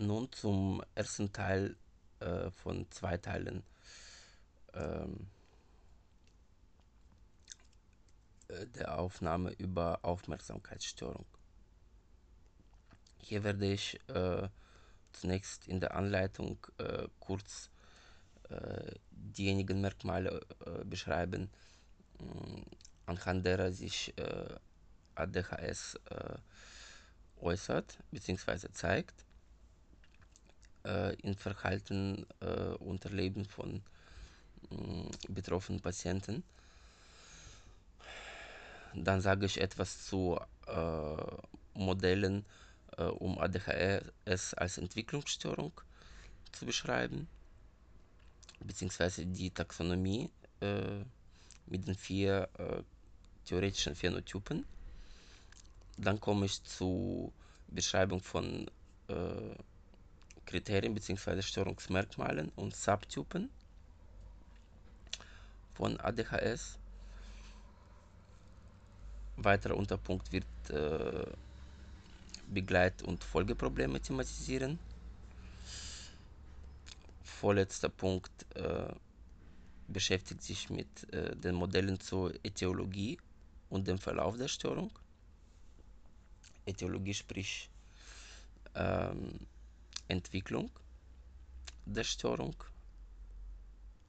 Nun zum ersten Teil äh, von zwei Teilen ähm, äh, der Aufnahme über Aufmerksamkeitsstörung. Hier werde ich äh, zunächst in der Anleitung äh, kurz äh, diejenigen Merkmale äh, beschreiben, anhand derer sich ADHS äußert bzw. zeigt äh, in Verhalten äh, und Erleben von äh, betroffenen Patienten. Dann sage ich etwas zu Modellen, um ADHS als Entwicklungsstörung zu beschreiben, beziehungsweise die Taxonomie mit den vier theoretischen Phänotypen. Dann komme ich zur Beschreibung von äh, Kriterien bzw. Störungsmerkmalen und Subtypen von ADHS. Weiterer Unterpunkt wird äh, Begleit- und Folgeprobleme thematisieren. Vorletzter Punkt äh, beschäftigt sich mit äh, den Modellen zur Äthiologie und dem Verlauf der Störung. Äthiologie sprich ähm, Entwicklung der Störung,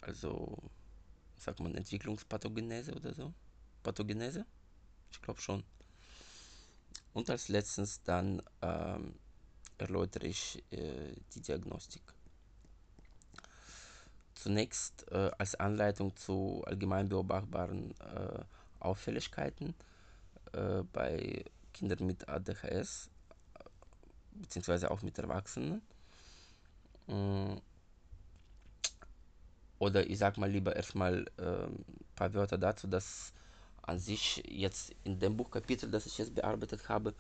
also sagt man Entwicklungspathogenese oder so, Pathogenese, ich glaube schon. Und als letztes dann ähm, erläutere ich äh, die Diagnostik. Zunächst äh, als Anleitung zu allgemein beobachtbaren äh, Auffälligkeiten äh, bei Kindern mit ADHS beziehungsweise auch mit Erwachsenen. Mm. Oder ich sag mal lieber erstmal ein ähm, paar Wörter dazu, dass an sich jetzt in dem Buchkapitel, das ich jetzt bearbeitet habe,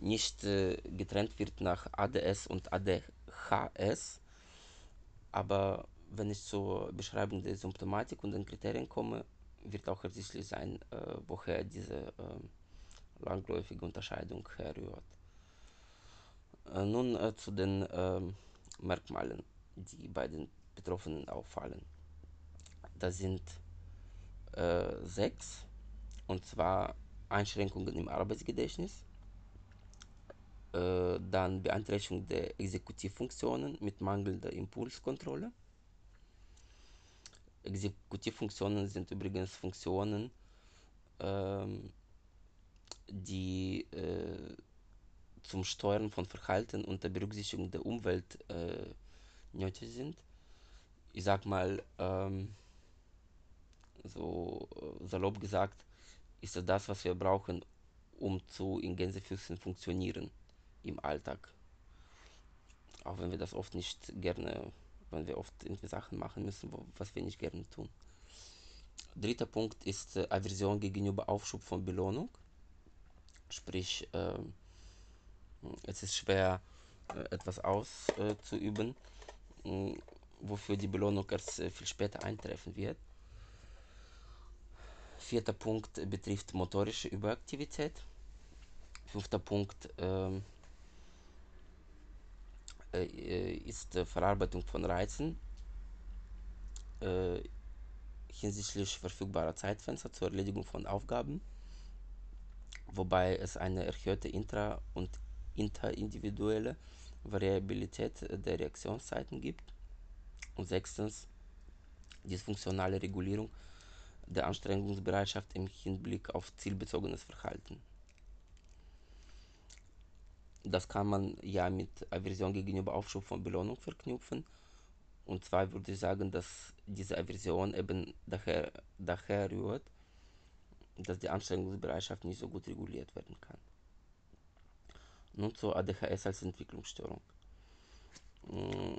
nicht äh, getrennt wird nach ADS und ADHS. Aber wenn ich zur Beschreibung der Symptomatik und den Kriterien komme, wird auch ersichtlich sein, äh, woher diese äh, langläufige Unterscheidung herrührt. Äh, nun äh, zu den ähm, Merkmalen, die bei den Betroffenen auffallen. Das sind äh, sechs, und zwar Einschränkungen im Arbeitsgedächtnis, dann Beeinträchtigung der Exekutivfunktionen mit mangelnder Impulskontrolle. Exekutivfunktionen sind übrigens Funktionen, ähm, die äh, zum Steuern von Verhalten unter Berücksichtigung der Umwelt äh, nötig sind. Ich sag mal, ähm, so äh, salopp gesagt, ist das das, was wir brauchen, um zu in Gänsefüßchen funktionieren im Alltag. Auch wenn wir das oft nicht gerne, wenn wir oft irgendwie Sachen machen müssen, was wir nicht gerne tun. Dritter Punkt ist äh, Aversion gegenüber Aufschub von Belohnung. Sprich, äh, es ist schwer, äh, etwas auszuüben, äh, wofür die Belohnung erst äh, viel später eintreffen wird. Vierter Punkt betrifft motorische Überaktivität. Fünfter Punkt ähm, äh, ist Verarbeitung von Reizen äh, hinsichtlich verfügbarer Zeitfenster zur Erledigung von Aufgaben, wobei es eine erhöhte intra- und interindividuelle Variabilität der Reaktionszeiten gibt. Und sechstens, dysfunktionale Regulierung der Anstrengungsbereitschaft im Hinblick auf zielbezogenes Verhalten. Das kann man ja mit Aversion gegenüber Aufschub von Belohnung verknüpfen. Und zwar würde ich sagen, dass diese Aversion eben daher, daher rührt, dass die Anstrengungsbereitschaft nicht so gut reguliert werden kann. Nun zur ADHS als Entwicklungsstörung. Mm,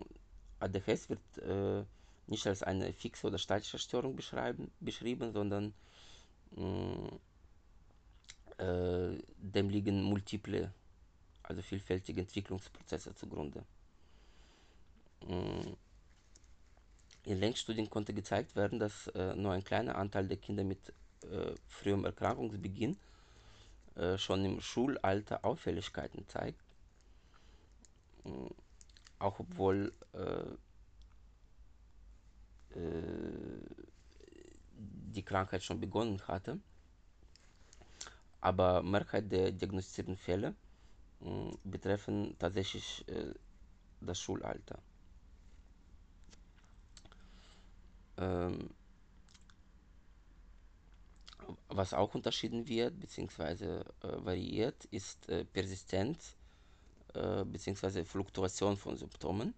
ADHS wird äh, nicht als eine fixe oder statische Störung beschrieben, sondern mm, äh, dem liegen multiple, also vielfältige Entwicklungsprozesse zugrunde. Mm, in Längsstudien konnte gezeigt werden, dass äh, nur ein kleiner Anteil der Kinder mit äh, frühem Erkrankungsbeginn äh, schon im Schulalter Auffälligkeiten zeigt. auch obwohl äh, äh, die Krankheit schon begonnen hatte. Aber Mehrheit der diagnostizierten Fälle mh, betreffen tatsächlich äh, das Schulalter. Ähm, was auch unterschieden wird bzw. Äh, variiert, ist äh, Persistenz äh, bzw. Fluktuation von Symptomen.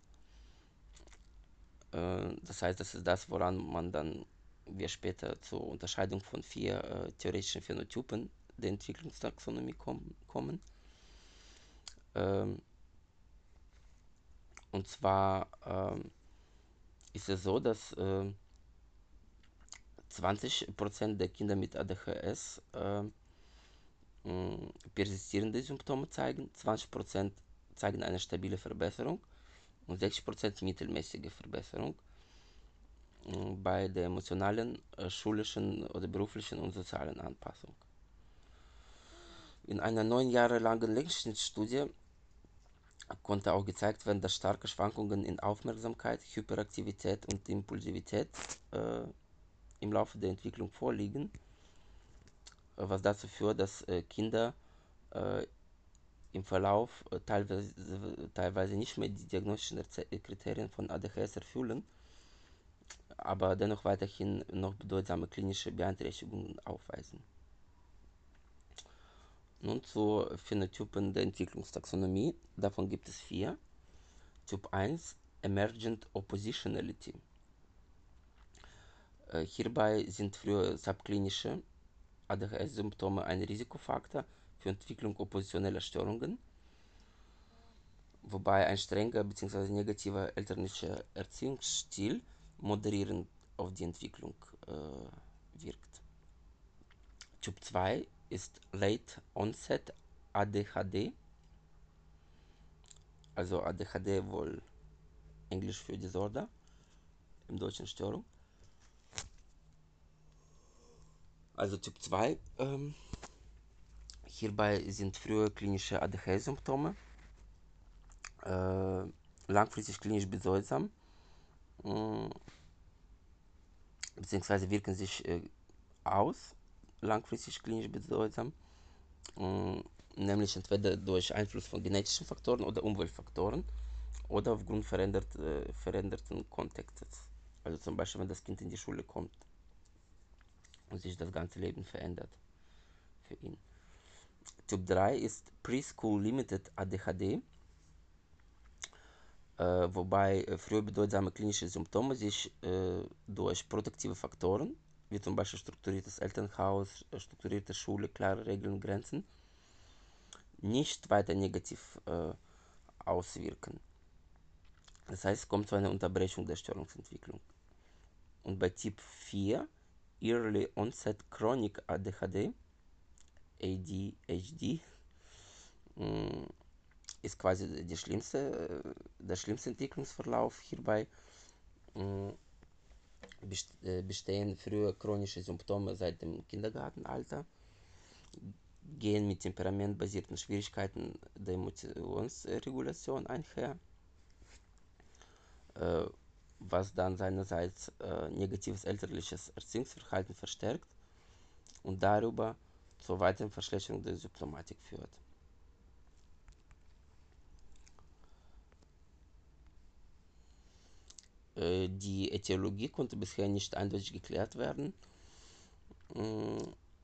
Äh, das heißt, das ist das, woran man dann wir später zur Unterscheidung von vier äh, theoretischen Phänotypen der Entwicklungstaxonomie kom kommen. Ähm, und zwar ähm, ist es so, dass äh, 20% der Kinder mit ADHS äh, persistierende Symptome zeigen, 20% zeigen eine stabile Verbesserung und 60% mittelmäßige Verbesserung bei der emotionalen, äh, schulischen oder beruflichen und sozialen Anpassung. In einer neun Jahre langen Längsschnittstudie konnte auch gezeigt werden, dass starke Schwankungen in Aufmerksamkeit, Hyperaktivität und Impulsivität äh, im Laufe der Entwicklung vorliegen, was dazu führt, dass äh, Kinder äh, im Verlauf äh, teilweise, teilweise nicht mehr die diagnostischen Kriterien von ADHS erfüllen, aber dennoch weiterhin noch bedeutsame klinische Beeinträchtigungen aufweisen. Nun zu Phänotypen der Entwicklungstaxonomie. Davon gibt es vier. Typ 1 Emergent Oppositionality. Hierbei sind frühe subklinische ADHS-Symptome ein Risikofaktor für Entwicklung oppositioneller Störungen, wobei ein strenger bzw. negativer elterlicher Erziehungsstil moderierend auf die Entwicklung äh, wirkt. Typ 2 ist Late Onset ADHD, also ADHD wohl Englisch für Disorder, im Deutschen Störung. Also Typ 2. Ähm, hierbei sind frühe klinische ADHS-Symptome äh, langfristig klinisch bedeutsam, äh, beziehungsweise wirken sich äh, aus, langfristig klinisch bedeutsam, äh, nämlich entweder durch Einfluss von genetischen Faktoren oder Umweltfaktoren oder aufgrund verändert, äh, veränderten Kontextes. Also zum Beispiel, wenn das Kind in die Schule kommt und sich das ganze Leben verändert für ihn. Typ 3 ist Preschool Limited ADHD, äh, wobei äh, früher bedeutsame klinische Symptome sich äh, durch protektive Faktoren, wie zum Beispiel strukturiertes Elternhaus, äh, strukturierte Schule, klare Regeln und Grenzen, nicht weiter negativ äh, auswirken. Das heißt, es kommt zu einer Unterbrechung der Störungsentwicklung. Und bei Typ 4 Early Onset Chronic ADHD, ADHD, mm, ist quasi die schlimmste, der schlimmste Entwicklungsverlauf hierbei. Mm, äh, bestehen frühe chronische Symptome seit dem Kindergartenalter, gehen mit temperamentbasierten Schwierigkeiten der Emotionsregulation einher äh, was dann seinerseits äh, negatives elterliches Erziehungsverhalten verstärkt und darüber zur weiteren Verschlechterung der Symptomatik führt. Äh, die Äthiologie konnte bisher nicht eindeutig geklärt werden, äh,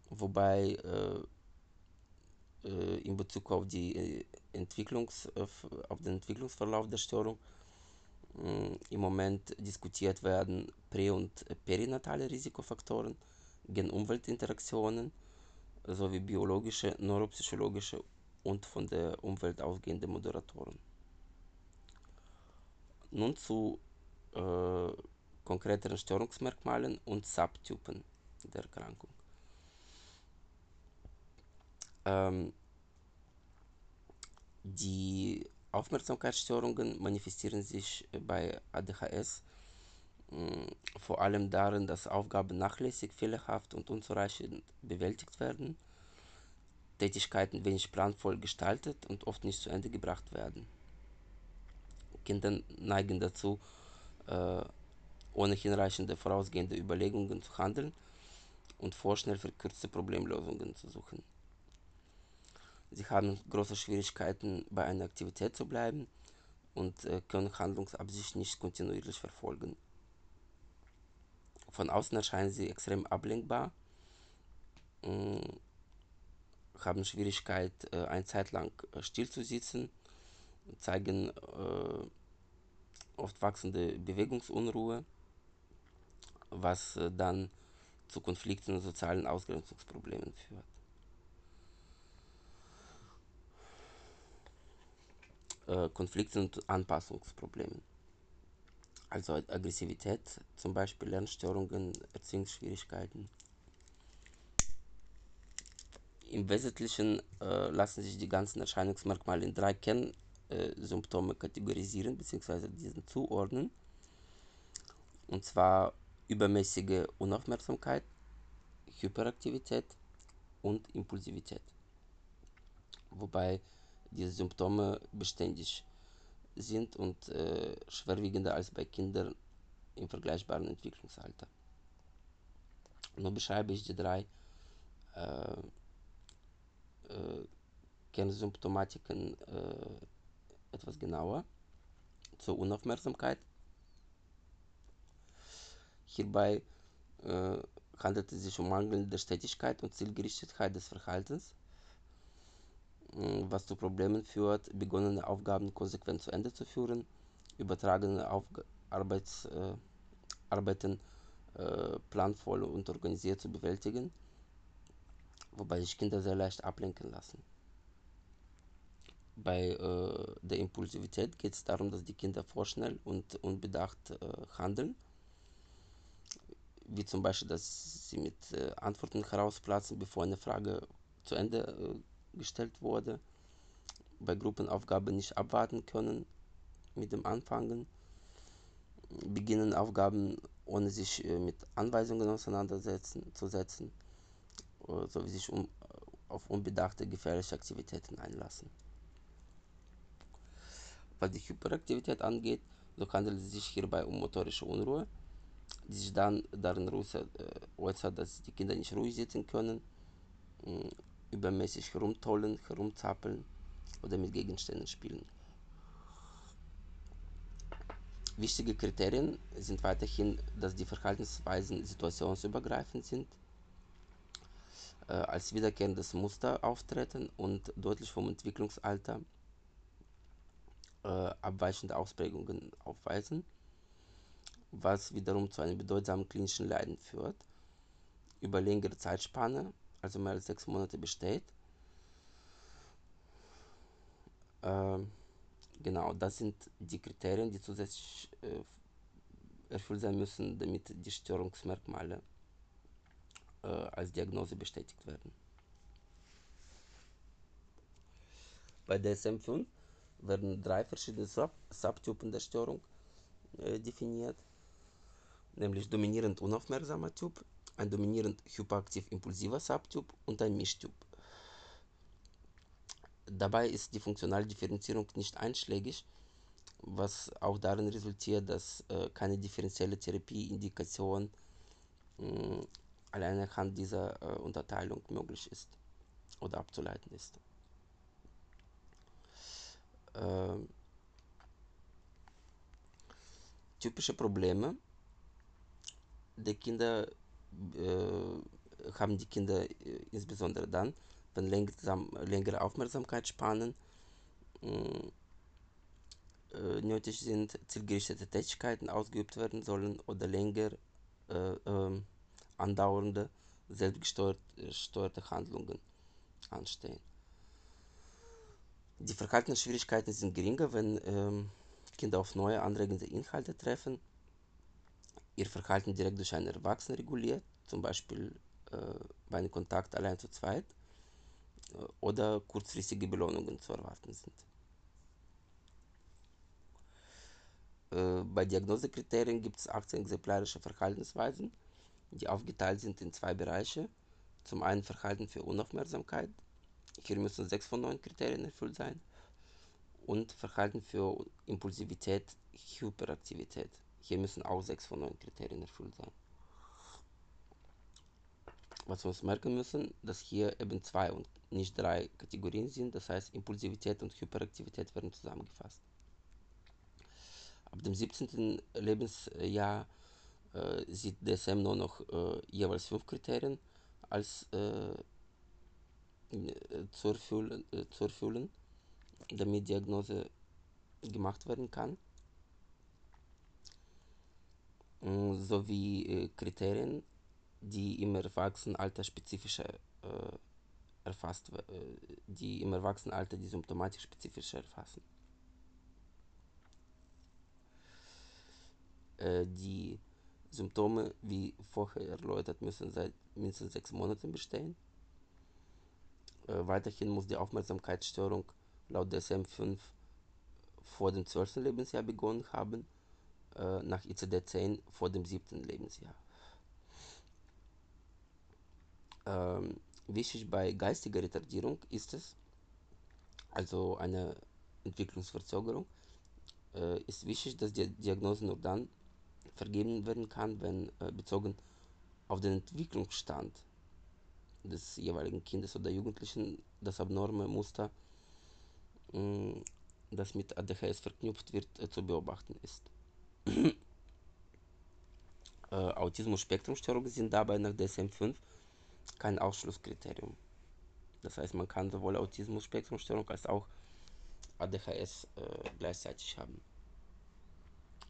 wobei äh, äh, in Bezug auf, die Entwicklungs, auf den Entwicklungsverlauf der Störung im Moment diskutiert werden prä- und perinatale Risikofaktoren, Gen-Umwelt-Interaktionen sowie biologische, neuropsychologische und von der Umwelt ausgehende Moderatoren. Nun zu äh, konkreteren Störungsmerkmalen und Subtypen der Erkrankung. Ähm, die Aufmerksamkeitsstörungen manifestieren sich bei ADHS vor allem darin, dass Aufgaben nachlässig, fehlerhaft und unzureichend bewältigt werden, Tätigkeiten wenig planvoll gestaltet und oft nicht zu Ende gebracht werden. Kinder neigen dazu, äh, ohne hinreichende vorausgehende Überlegungen zu handeln und vorschnell verkürzte Problemlösungen zu suchen. Sie haben große Schwierigkeiten, bei einer Aktivität zu bleiben und äh, können Handlungsabsicht nicht kontinuierlich verfolgen. Von außen erscheinen sie extrem ablenkbar, äh, haben Schwierigkeit, äh, eine Zeit lang äh, still zu zeigen äh, oft wachsende Bewegungsunruhe, was äh, dann zu Konflikten und sozialen Ausgrenzungsproblemen führt. Äh, Konflikten und Anpassungsproblemen. Also Aggressivität, zum Beispiel Lernstörungen, Erziehungsschwierigkeiten. Im Wesentlichen äh, lassen sich die ganzen Erscheinungsmerkmale in drei Kernsymptome kategorisieren bzw. diesen zuordnen. Und zwar übermäßige Unaufmerksamkeit, Hyperaktivität und Impulsivität. Wobei diese Symptome beständig sind und äh, schwerwiegender als bei Kindern im vergleichbaren Entwicklungsalter. Nun beschreibe ich die drei äh, äh, Kernsymptomatiken äh, etwas genauer. Zur Unaufmerksamkeit. Hierbei äh, handelt es sich um mangelnde Stetigkeit und Zielgerichtetheit des Verhaltens was zu Problemen führt, begonnene Aufgaben konsequent zu Ende zu führen, übertragene Aufg Arbeits, äh, Arbeiten äh, planvoll und organisiert zu bewältigen, wobei sich Kinder sehr leicht ablenken lassen. Bei äh, der Impulsivität geht es darum, dass die Kinder vorschnell und unbedacht äh, handeln, wie zum Beispiel, dass sie mit äh, Antworten herausplatzen, bevor eine Frage zu Ende äh, gestellt wurde, bei Gruppenaufgaben nicht abwarten können mit dem Anfangen, beginnen Aufgaben ohne sich äh, mit Anweisungen auseinandersetzen zu setzen, sowie sich um, auf unbedachte gefährliche Aktivitäten einlassen. Was die Hyperaktivität angeht, so handelt es sich hierbei um motorische Unruhe, die sich dann darin äh, äußert, dass die Kinder nicht ruhig sitzen können, übermäßig herumtollen, herumzappeln oder mit Gegenständen spielen. Wichtige Kriterien sind weiterhin, dass die Verhaltensweisen situationsübergreifend sind, äh, als wiederkehrendes Muster auftreten und deutlich vom Entwicklungsalter äh, abweichende Ausprägungen aufweisen, was wiederum zu einem bedeutsamen klinischen Leiden führt, über längere Zeitspanne also mehr als sechs Monate besteht. Ähm, genau, das sind die Kriterien, die zusätzlich äh, erfüllt sein müssen, damit die Störungsmerkmale äh, als Diagnose bestätigt werden. Bei DSM-5 werden drei verschiedene Sub Subtypen der Störung äh, definiert, nämlich dominierend unaufmerksamer Typ, ein dominierend hyperaktiv-impulsiver Subtyp und ein Mischtyp. Dabei ist die funktionale Differenzierung nicht einschlägig, was auch darin resultiert, dass äh, keine differenzielle Therapieindikation äh, alleine anhand dieser äh, Unterteilung möglich ist oder abzuleiten ist. Ähm, typische Probleme der Kinder äh, haben die Kinder äh, insbesondere dann, wenn langsam, längere Aufmerksamkeitsspannen äh, nötig sind, zielgerichtete Tätigkeiten ausgeübt werden sollen oder länger äh, ähm, andauernde, selbstgesteuerte Handlungen anstehen. Die Verhaltensschwierigkeiten sind geringer, wenn ähm, Kinder auf neue anregende Inhalte treffen ihr Verhalten direkt durch einen Erwachsenen reguliert, zum Beispiel äh, bei einem Kontakt allein zu zweit, äh, oder kurzfristige Belohnungen zu erwarten sind. Äh, bei Diagnosekriterien gibt es 18 exemplarische Verhaltensweisen, die aufgeteilt sind in zwei Bereiche. Zum einen Verhalten für Unaufmerksamkeit. Hier müssen sechs von neun Kriterien erfüllt sein. und Verhalten für Impulsivität, Hyperaktivität. Hier müssen auch sechs von neun Kriterien erfüllt sein. Was wir uns merken müssen, dass hier eben zwei und nicht drei Kategorien sind, das heißt Impulsivität und Hyperaktivität werden zusammengefasst. Ab dem 17. Lebensjahr äh, sieht DSM nur noch äh, jeweils fünf Kriterien als äh, zu, erfüllen, äh, zu erfüllen, damit Diagnose gemacht werden kann, sowie Kriterien, die im Erwachsenenalter spezifischer äh, erfasst, die im Erwachsenenalter die Symptomatik spezifischer erfassen. Äh, die Symptome, wie vorher erläutert, müssen seit mindestens sechs Monaten bestehen. Äh, weiterhin muss die Aufmerksamkeitsstörung laut DSM-5 vor dem 12. Lebensjahr begonnen haben, äh, nach ICD-10 vor dem 7. Lebensjahr. Ähm, wichtig bei geistiger Retardierung ist es, also eine Entwicklungsverzögerung, äh, ist wichtig, dass die Diagnose nur dann vergeben werden kann, wenn äh, bezogen auf den Entwicklungsstand des jeweiligen Kindes oder Jugendlichen das abnorme Muster, mh, das mit ADHS verknüpft wird, äh, zu beobachten ist. Äh, Autismus-Spektrumstörungen sind dabei nach DSM-5 kein Ausschlusskriterium. Das heißt, man kann sowohl Autismus-Spektrumstörung als auch ADHS äh, gleichzeitig haben.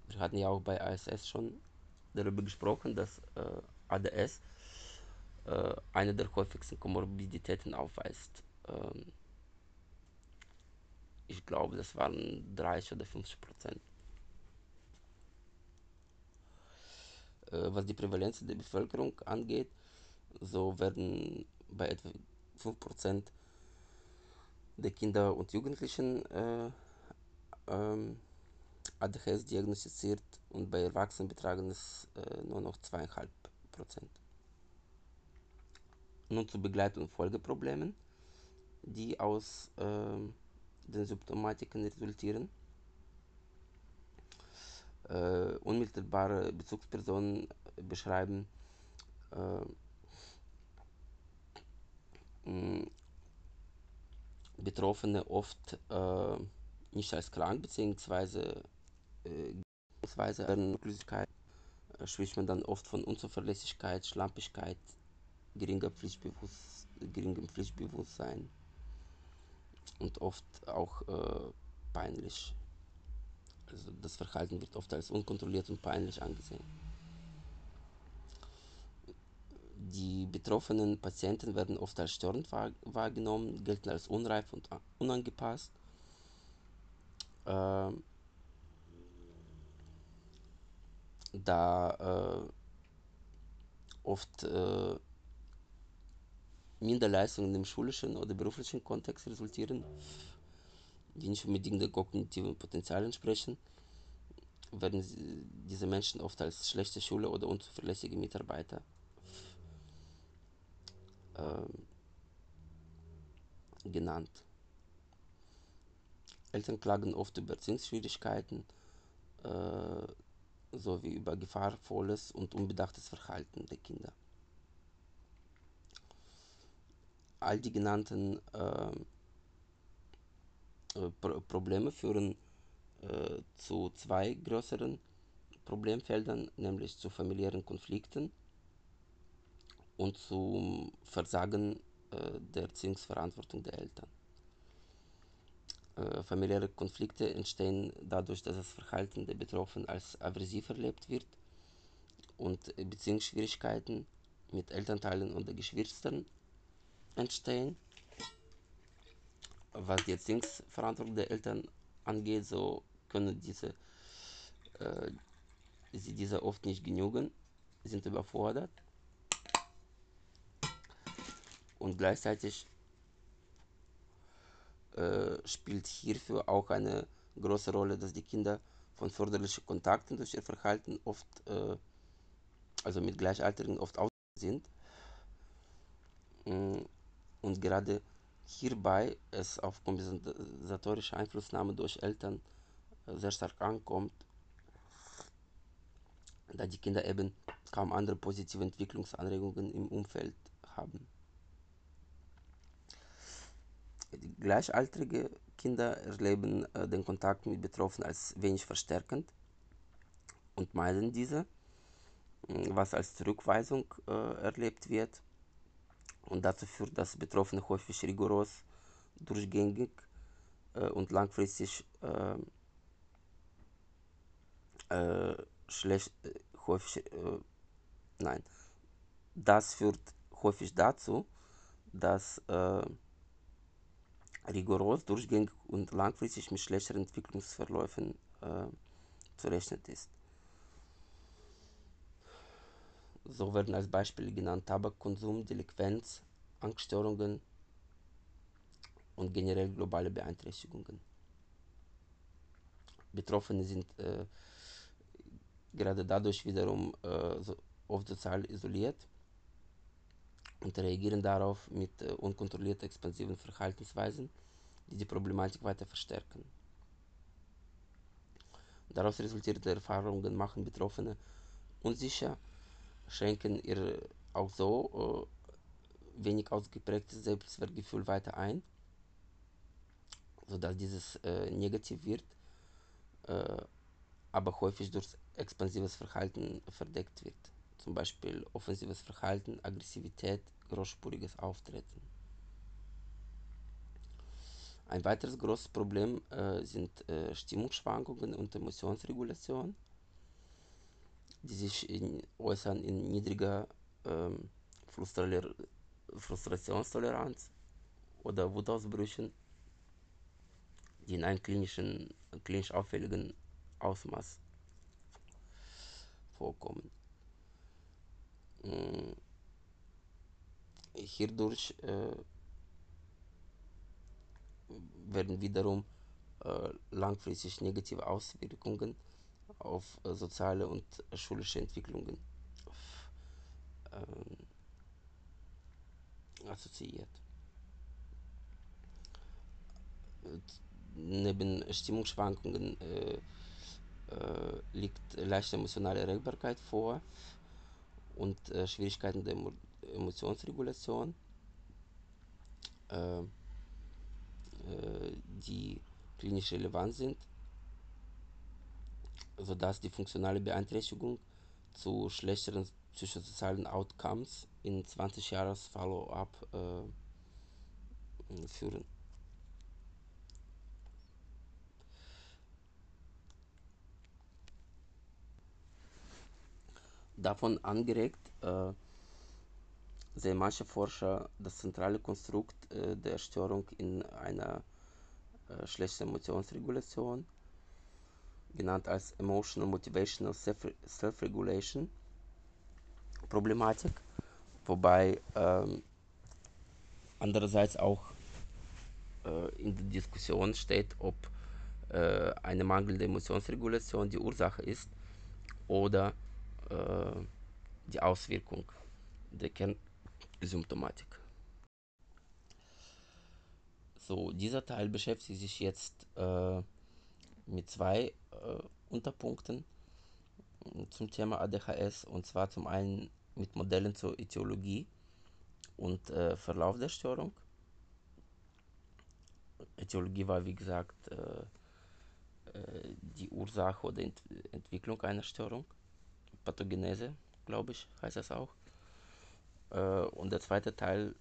Wir hatten ja auch bei ASS schon darüber gesprochen, dass äh, ADS äh, eine der häufigsten Komorbiditäten aufweist. Ähm, ich glaube, das waren 30 oder 50 Prozent. Was die Prävalenz der Bevölkerung angeht, so werden bei etwa 5 Prozent der Kinder und Jugendlichen äh, ähm, ADHS diagnostiziert und bei Erwachsenen betragen es äh, nur noch 2,5 Prozent. Nun zu Begleit- und Folgeproblemen, die aus äh, den Symptomatiken resultieren. Äh, unmittelbare Bezugspersonen beschreiben äh, Betroffene oft äh, nicht als krank bzw. Äh, Nutzlosigkeit äh, spricht man dann oft von Unzuverlässigkeit, Schlampigkeit, geringer Pflichtbewusst, geringem Pflichtbewusstsein und oft auch äh, peinlich. Also das Verhalten wird oft als unkontrolliert und peinlich angesehen. Die betroffenen Patienten werden oft als störend wahrgenommen, gelten als unreif und unangepasst. Äh, da äh, oft äh, Minderleistungen im schulischen oder beruflichen Kontext resultieren, die nicht unbedingt dem kognitiven Potenzial entsprechen, werden diese Menschen oft als schlechte Schule oder unzuverlässige Mitarbeiter äh, genannt. Eltern klagen oft über Zinsschwierigkeiten äh, sowie über gefahrvolles und unbedachtes Verhalten der Kinder. All die genannten äh, Pro Probleme führen äh, zu zwei größeren Problemfeldern, nämlich zu familiären Konflikten und zum Versagen äh, der Erziehungsverantwortung der Eltern. Äh, familiäre Konflikte entstehen dadurch, dass das Verhalten der Betroffenen als aversiv erlebt wird und Beziehungsschwierigkeiten mit Elternteilen oder Geschwistern entstehen. Was die Erziehungsverantwortung der Eltern angeht, so können diese, äh, sie dieser oft nicht genügen, sind überfordert und gleichzeitig äh, spielt hierfür auch eine große Rolle, dass die Kinder von förderlichen Kontakten durch ihr Verhalten oft, äh, also mit Gleichaltrigen oft aus sind. Mm, und gerade hierbei es auf kompensatorische Einflussnahme durch Eltern sehr stark ankommt, da die Kinder eben kaum andere positive Entwicklungsanregungen im Umfeld haben. Gleichaltrige Kinder erleben äh, den Kontakt mit Betroffenen als wenig verstärkend und meiden diese, was als Zurückweisung äh, erlebt wird und dazu führt, dass Betroffene häufig rigoros, durchgängig äh, und langfristig äh, äh, schlecht, häufig, nein, das führt häufig dazu, dass äh, rigoros, durchgängig und langfristig mit schlechteren Entwicklungsverläufen zu rechnen ist. So werden als Beispiele genannt Tabakkonsum, Delinquenz, Angststörungen und generell globale Beeinträchtigungen. Betroffene sind äh, gerade dadurch wiederum äh, so oft sozial isoliert und reagieren darauf mit äh, unkontrollierten expansiven Verhaltensweisen, die die Problematik weiter verstärken. Daraus resultierende Erfahrungen machen Betroffene unsicher, schränken ihr auch so äh, wenig ausgeprägtes Selbstwertgefühl weiter ein, sodass dieses äh, negativ wird, äh, aber häufig durch expansives Verhalten verdeckt wird. Zum Beispiel offensives Verhalten, Aggressivität, großspuriges Auftreten. Ein weiteres großes Problem äh, sind äh, Stimmungsschwankungen und Emotionsregulation, die sich in, äußern in niedriger ähm, Frustrationstoleranz oder Wutausbrüchen, die in einem klinischen, klinisch auffälligen Ausmaß vorkommen. Hierdurch äh, werden wiederum äh, langfristig negative Auswirkungen auf äh, soziale und schulische Entwicklungen ähm, assoziiert. Neben Stimmungsschwankungen äh, äh, liegt leichte emotionale Erregbarkeit vor und äh, Schwierigkeiten der Emo Emotionsregulation, äh, äh, die klinisch relevant sind, sodass die funktionale Beeinträchtigung zu schlechteren psychosozialen Outcomes in 20 Jahres Follow-up äh, führen. Davon angeregt äh, sehen manche Forscher das zentrale Konstrukt äh, der Störung in einer äh, schlechten Emotionsregulation, genannt als Emotional Motivational Self-Regulation Problematik, wobei ähm, andererseits auch äh, in der Diskussion steht, ob äh, eine mangelnde Emotionsregulation die Ursache ist oder äh, die Auswirkung der Kernsymptomatik. So, dieser Teil beschäftigt sich jetzt äh, mit zwei Unterpunkten zum Thema ADHS und zwar zum einen mit Modellen zur Etiologie und äh, Verlauf der Störung. Etiologie war wie gesagt äh, äh, die Ursache oder Ent Entwicklung einer Störung. Pathogenese, glaube ich, heißt das auch. Äh, und der zweite Teil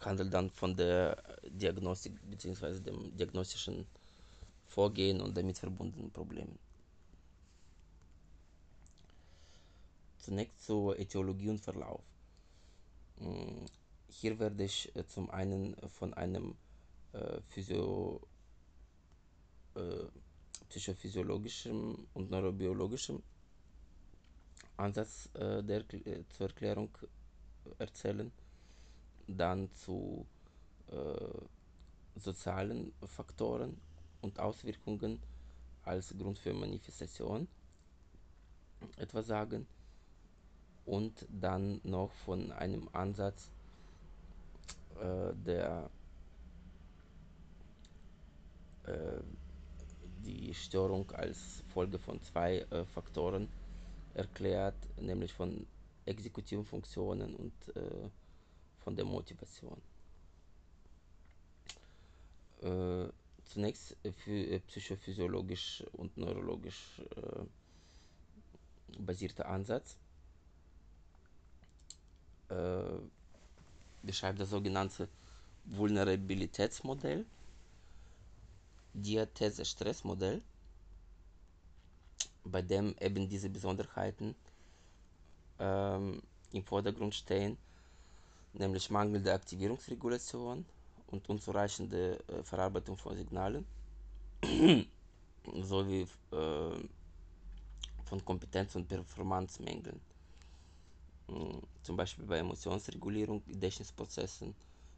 handelt dann von der Diagnostik bzw. dem diagnostischen Vorgehen und damit verbundenen Problemen. Zunächst zur Etiologie und Verlauf. Mm, hier werde ich äh, zum einen von einem äh, Physio, äh, psychophysiologischen und neurobiologischen Ansatz äh, der, äh, zur Erklärung erzählen, dann zu äh, sozialen Faktoren und Auswirkungen als Grund für Manifestation etwas sagen und dann noch von einem Ansatz äh, der äh, die Störung als Folge von zwei äh, Faktoren erklärt, nämlich von exekutiven Funktionen und äh, von der Motivation. Äh, zunächst für psychophysiologisch und neurologisch basierter Ansatz. Beschreibt das sogenannte Vulnerabilitätsmodell, Diathese-Stressmodell, bei dem eben diese Besonderheiten ähm, im Vordergrund stehen, nämlich mangelnde Aktivierungsregulation und unzureichende äh, Verarbeitung von Signalen sowie äh, von Kompetenz- und Performanzmängeln. Hm, zum Beispiel bei Emotionsregulierung, Gedächtnisprozessen,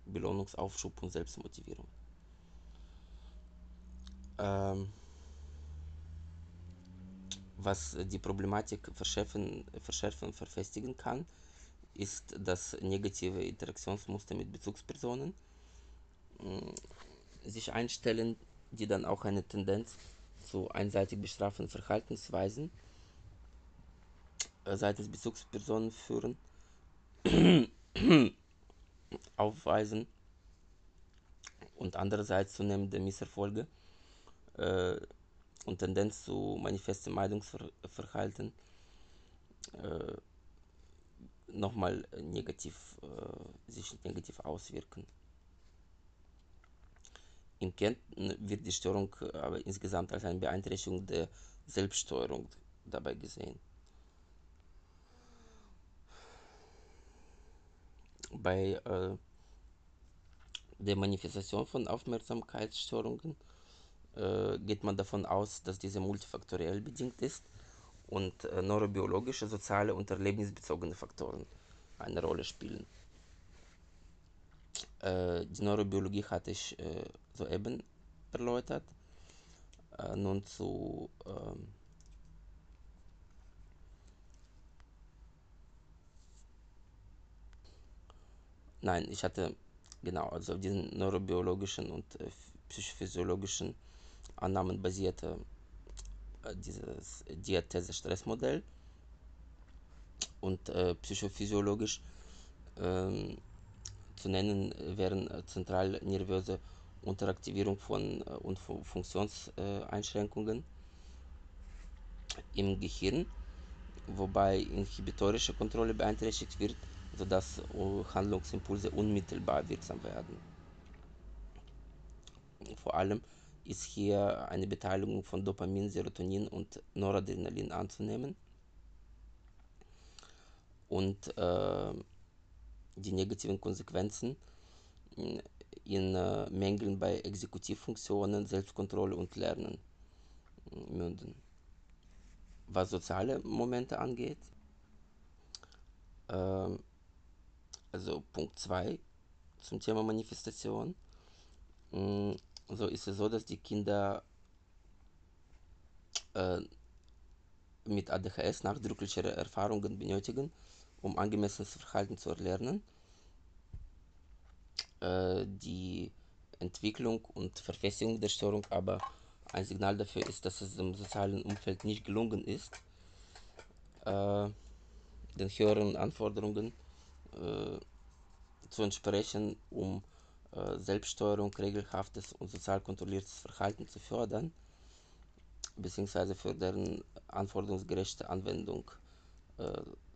Belohnungsaufschub und Selbstmotivierung. Ähm, was die Problematik verschärfen, verschärfen und verfestigen kann, ist das negative Interaktionsmuster mit Bezugspersonen sich einstellen, die dann auch eine Tendenz zu einseitig bestrafenden Verhaltensweisen äh, seitens Bezugspersonen führen, aufweisen und andererseits zunehmende Misserfolge äh, und Tendenz zu manifestem Meidungsverhalten äh, nochmal negativ, äh, sich negativ auswirken. Im Kern wird die Störung aber insgesamt als eine Beeinträchtigung der Selbststeuerung dabei gesehen. Bei äh, der Manifestation von Aufmerksamkeitsstörungen äh, geht man davon aus, dass diese multifaktoriell bedingt ist und äh, neurobiologische, soziale und erlebnisbezogene Faktoren eine Rolle spielen. Die Neurobiologie hatte ich soeben erläutert. Nun zu Nein, ich hatte genau, also diesen neurobiologischen und äh, psychophysiologischen Annahmen basierte äh, dieses Diathese-Stressmodell und äh, psychophysiologisch ähm, zu nennen wären äh, zentral nervöse Unteraktivierung von äh, und Funktionseinschränkungen im Gehirn, wobei inhibitorische Kontrolle beeinträchtigt wird, sodass äh, Handlungsimpulse unmittelbar wirksam werden. Vor allem ist hier eine Beteiligung von Dopamin, Serotonin und Noradrenalin anzunehmen. Und äh, die negativen Konsequenzen in äh, Mängeln bei Exekutivfunktionen, Selbstkontrolle und Lernen münden. Was soziale Momente angeht, äh, also Punkt 2 zum Thema Manifestation, so ist es so, dass die Kinder äh, mit ADHS nachdrücklichere Erfahrungen benötigen, um angemessenes Verhalten zu erlernen. Äh, die Entwicklung und Verfestigung der Störung aber ein Signal dafür ist, dass es dem sozialen Umfeld nicht gelungen ist, äh, den höheren Anforderungen äh, zu entsprechen, um Selbststeuerung, regelhaftes und sozial kontrolliertes Verhalten zu fördern, beziehungsweise für deren anforderungsgerechte Anwendung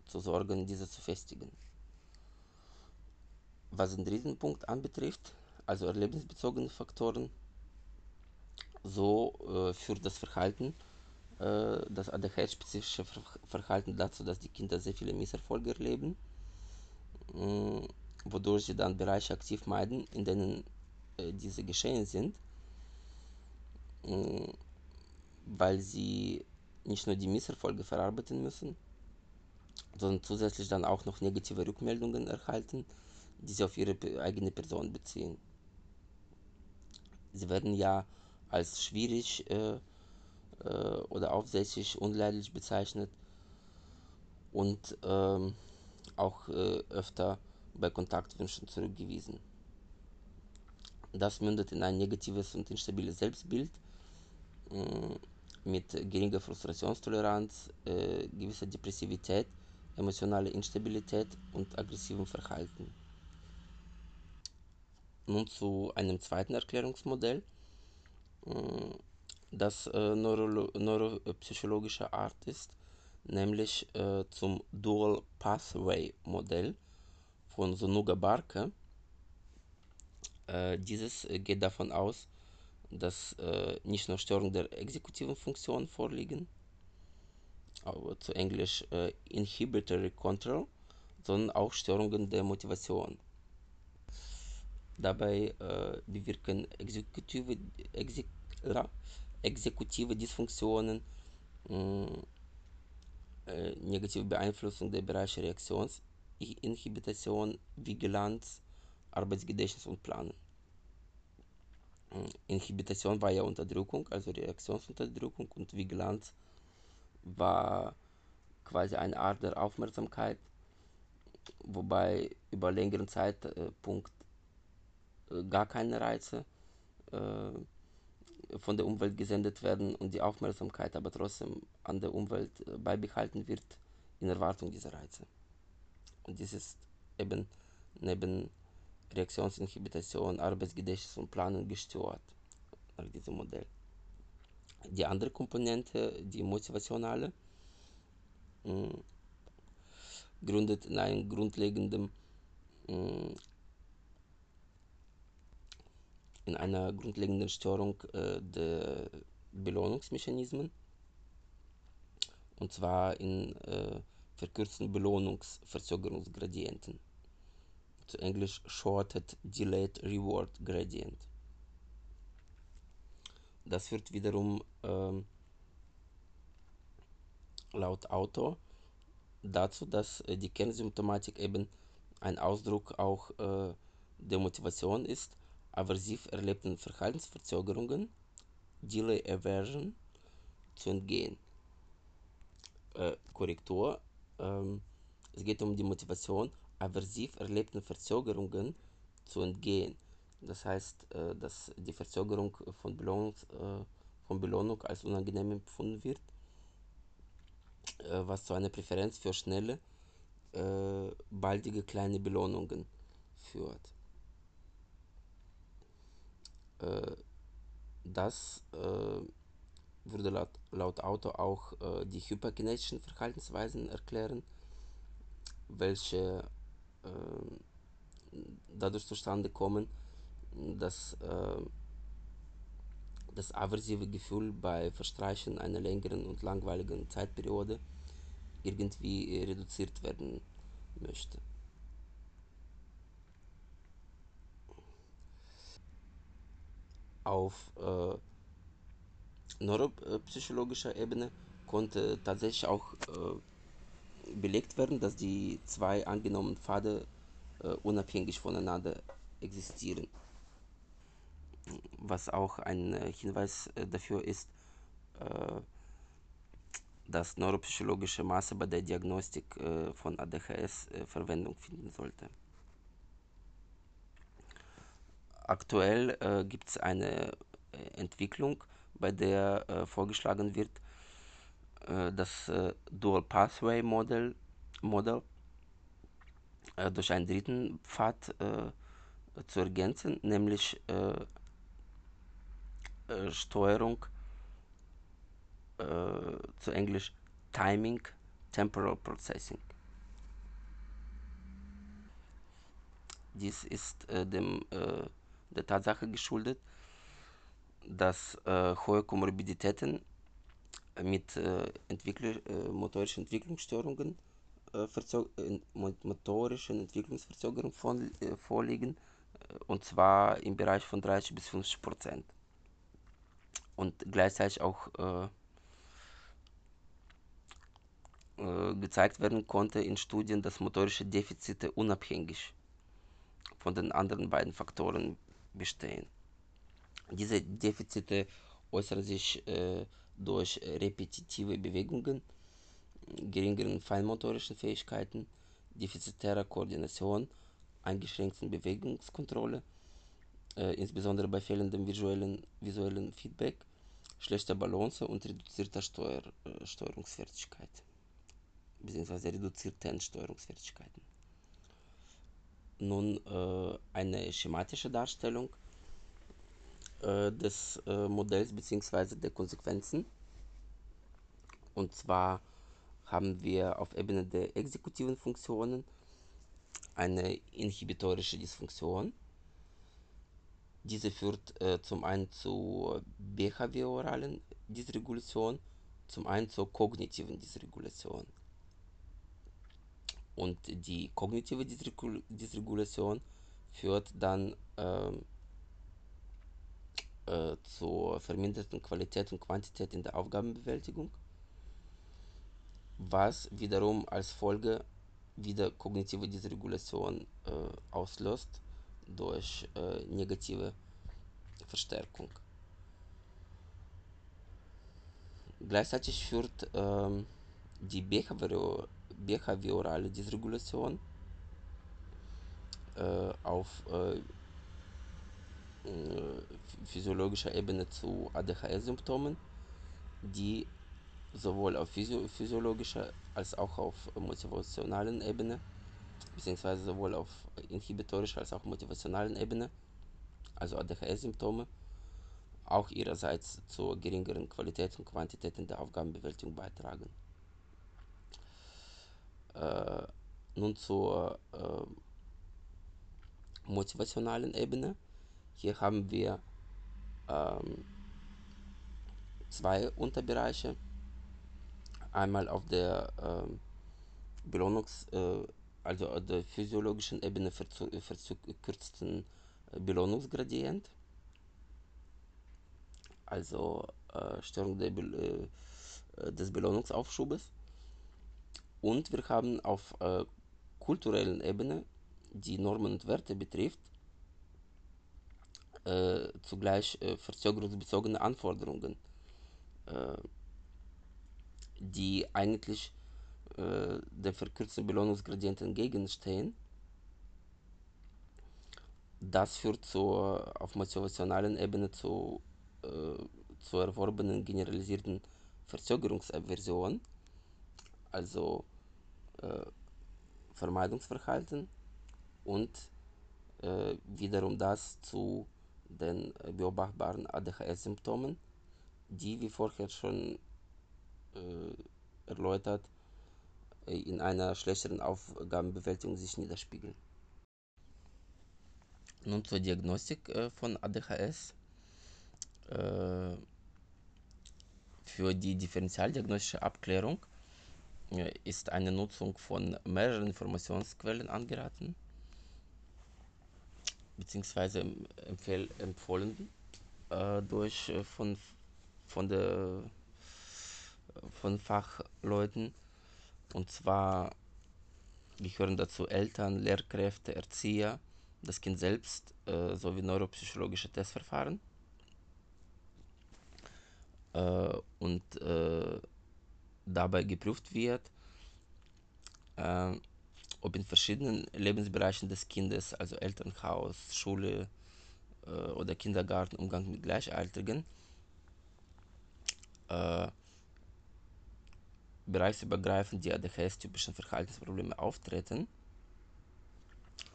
zu sorgen, diese zu festigen. Was den dritten Punkt anbetrifft, also erlebnisbezogene Faktoren, so äh, führt das Verhalten, äh, das ADHS-spezifische Verhalten dazu, dass die Kinder sehr viele Misserfolge erleben wodurch sie dann Bereiche aktiv meiden, in denen äh, diese geschehen sind, äh, weil sie nicht nur die Misserfolge verarbeiten müssen, sondern zusätzlich dann auch noch negative Rückmeldungen erhalten, die sie auf ihre eigene Person beziehen. Sie werden ja als schwierig äh, äh, oder aufsässig, unleidlich bezeichnet und ähm, auch äh, öfter bei Kontaktwünschen zurückgewiesen. Das mündet in ein negatives und instabiles Selbstbild mh, mit geringer Frustrationstoleranz, äh, gewisser Depressivität, emotionaler Instabilität und aggressivem Verhalten. Nun zu einem zweiten Erklärungsmodell, mh, das äh, neuro neuropsychologischer Art ist, nämlich äh, zum Dual Pathway Modell von Sonuga Barke. Äh, dieses geht davon aus, dass äh, nicht nur Störungen der exekutiven Funktion vorliegen, aber zu Englisch äh, Inhibitory Control, sondern auch Störungen der Motivation. Dabei äh, bewirken exekutive, exek, exekutive Dysfunktionen, mh, äh, negative Beeinflussung der Bereiche Reaktionsinhibition, Vigilanz, Arbeitsgedächtnis und Planen. Inhibition war ja Unterdrückung, also Reaktionsunterdrückung und Vigilanz war quasi eine Art der Aufmerksamkeit, wobei über längeren Zeitpunkt gar keine Reize äh, von der Umwelt gesendet werden und die Aufmerksamkeit aber trotzdem an der Umwelt äh, beibehalten wird in Erwartung dieser Reize. Und dies ist eben neben Reaktionsinhibition, Arbeitsgedächtnis und Planung gestört nach diesem Modell. Die andere Komponente, die motivationale, mh, gründet in einem grundlegenden mh, in einer grundlegenden Störung äh, der Belohnungsmechanismen und zwar in äh, verkürzten Belohnungsverzögerungsgradienten zu Englisch Shorted Delayed Reward Gradient. Das führt wiederum ähm, laut Autor dazu, dass äh, die Kernsymptomatik eben ein Ausdruck auch äh, der Motivation ist, aversiv erlebten Verhaltensverzögerungen, Delay Aversion, zu entgehen. Äh, Korrektur, ähm, es geht um die Motivation, aversiv erlebten Verzögerungen zu entgehen. Das heißt, äh, dass die Verzögerung von Belohnung, äh, von Belohnung als unangenehm empfunden wird, äh, was zu einer Präferenz für schnelle, baldige kleine Belohnungen führt. Das würde laut, laut Autor auch die hyperkinetischen Verhaltensweisen erklären, welche dadurch zustande kommen, dass das aversive Gefühl bei Verstreichen einer längeren und langweiligen Zeitperiode irgendwie reduziert werden möchte. Auf äh, neuropsychologischer Ebene konnte tatsächlich auch äh, belegt werden, dass die zwei angenommenen Pfade äh, unabhängig voneinander existieren. Was auch ein äh, Hinweis äh, dafür ist, äh, dass neuropsychologische Maße bei der Diagnostik von ADHS Verwendung finden sollte. Aktuell äh, gibt es eine Entwicklung, bei der äh, vorgeschlagen wird, äh, das Dual Pathway Model, Model durch einen dritten Pfad zu ergänzen, nämlich Steuerung zu Englisch Timing, Temporal Processing. Dies ist äh, dem, äh, der Tatsache geschuldet, dass äh, hohe Komorbiditäten mit Entwickler, motorischen Entwicklungsstörungen, motorischen Entwicklungsverzögerungen von, vorliegen, und zwar im Bereich von 30 bis 50 Prozent. Und gleichzeitig auch äh, gezeigt werden konnte in Studien, dass motorische Defizite unabhängig von den anderen beiden Faktoren bestehen. Diese Defizite äußern sich äh, durch repetitive Bewegungen, geringeren feinmotorischen Fähigkeiten, defizitärer Koordination, eingeschränkten Bewegungskontrolle, äh, insbesondere bei fehlendem visuellen, visuellen Feedback, schlechter Balance und reduzierter Steuer, äh, Steuerungsfertigkeit, beziehungsweise reduzierten Steuerungsfertigkeiten. Nun äh, eine schematische Darstellung äh, des äh, Modells bzw. der Konsequenzen. Und zwar haben wir auf Ebene der exekutiven Funktionen eine inhibitorische Dysfunktion. Diese führt äh, zum einen zu behavioralen Dysregulation, zum einen zur kognitiven Dysregulation. Und die kognitive Dysregulation führt dann ähm, äh, zur verminderten Qualität und Quantität in der Aufgabenbewältigung, was wiederum als Folge wieder kognitive Dysregulation äh, auslöst durch äh, negative Verstärkung. Gleichzeitig führt ähm, die Behavior behaviorale Dysregulation äh, auf äh, physiologischer Ebene zu ADHS-Symptomen, die sowohl auf physio physiologischer als auch auf motivationalen Ebene, beziehungsweise sowohl auf inhibitorischer als auch motivationalen Ebene, also ADHS-Symptome, auch ihrerseits zur geringeren Qualität und Quantität in der Aufgabenbewältigung beitragen. Äh, nun zur äh, motivationalen Ebene. Hier haben wir ähm, zwei Unterbereiche. Einmal auf der ähm, Belohnungs-, äh, also auf der physiologischen Ebene verkürzten Belohnungsgradient, also äh, Störung Be äh, des Belohnungsaufschubes. Und wir haben auf äh, kulturellen Ebene, die Normen und Werte betrifft, äh, zugleich äh, verzögerungsbezogene Anforderungen, äh, die eigentlich äh, der verkürzten Belohnungsgradient entgegenstehen. Das führt zur, auf motivationalen Ebene zu, äh, zur erworbenen generalisierten Verzögerungsaversion, also äh, Vermeidungsverhalten und äh, wiederum das zu den beobachtbaren ADHS-Symptomen, die, wie vorher schon äh, erläutert, in einer schlechteren Aufgabenbewältigung sich niederspiegeln. Nun zur Diagnostik äh, von ADHS. Äh, für die differentialdiagnostische Abklärung ist eine Nutzung von mehreren Informationsquellen angeraten, beziehungsweise empfohlen äh, durch äh, von, von, der, von Fachleuten. Und zwar gehören dazu Eltern, Lehrkräfte, Erzieher, das Kind selbst äh, sowie neuropsychologische Testverfahren. Äh, und äh, dabei geprüft wird, äh, ob in verschiedenen Lebensbereichen des Kindes, also Elternhaus, Schule äh, oder Kindergarten, Umgang mit Gleichaltrigen, äh, bereichsübergreifend die ADHS-typischen Verhaltensprobleme auftreten,